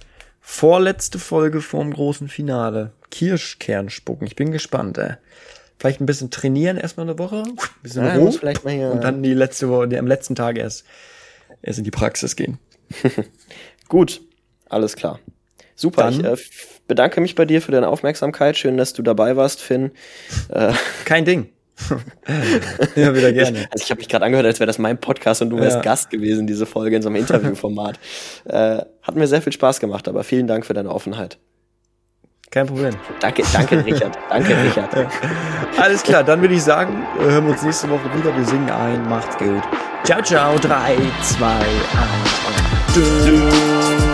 vorletzte Folge vorm großen Finale. Kirschkern spucken. Ich bin gespannt, ey. Vielleicht ein bisschen trainieren erstmal eine Woche. Ein bisschen ja, Ruhe. Vielleicht mal hier, und dann die letzte Woche, die, am letzten Tag erst, erst in die Praxis gehen. Gut. Alles klar. Super, Dann, ich äh, bedanke mich bei dir für deine Aufmerksamkeit. Schön, dass du dabei warst, Finn. Äh, Kein Ding. ja, wieder gerne. Also ich habe mich gerade angehört, als wäre das mein Podcast und du wärst ja. Gast gewesen, diese Folge in so einem Interviewformat. äh, hat mir sehr viel Spaß gemacht, aber vielen Dank für deine Offenheit. Kein Problem. Danke, danke, Richard. Danke, Richard. Alles klar, dann würde ich sagen, hören wir uns nächste Woche wieder. Wir singen ein. Macht's gut. Ciao, ciao. Drei, zwei, eins und tschüss.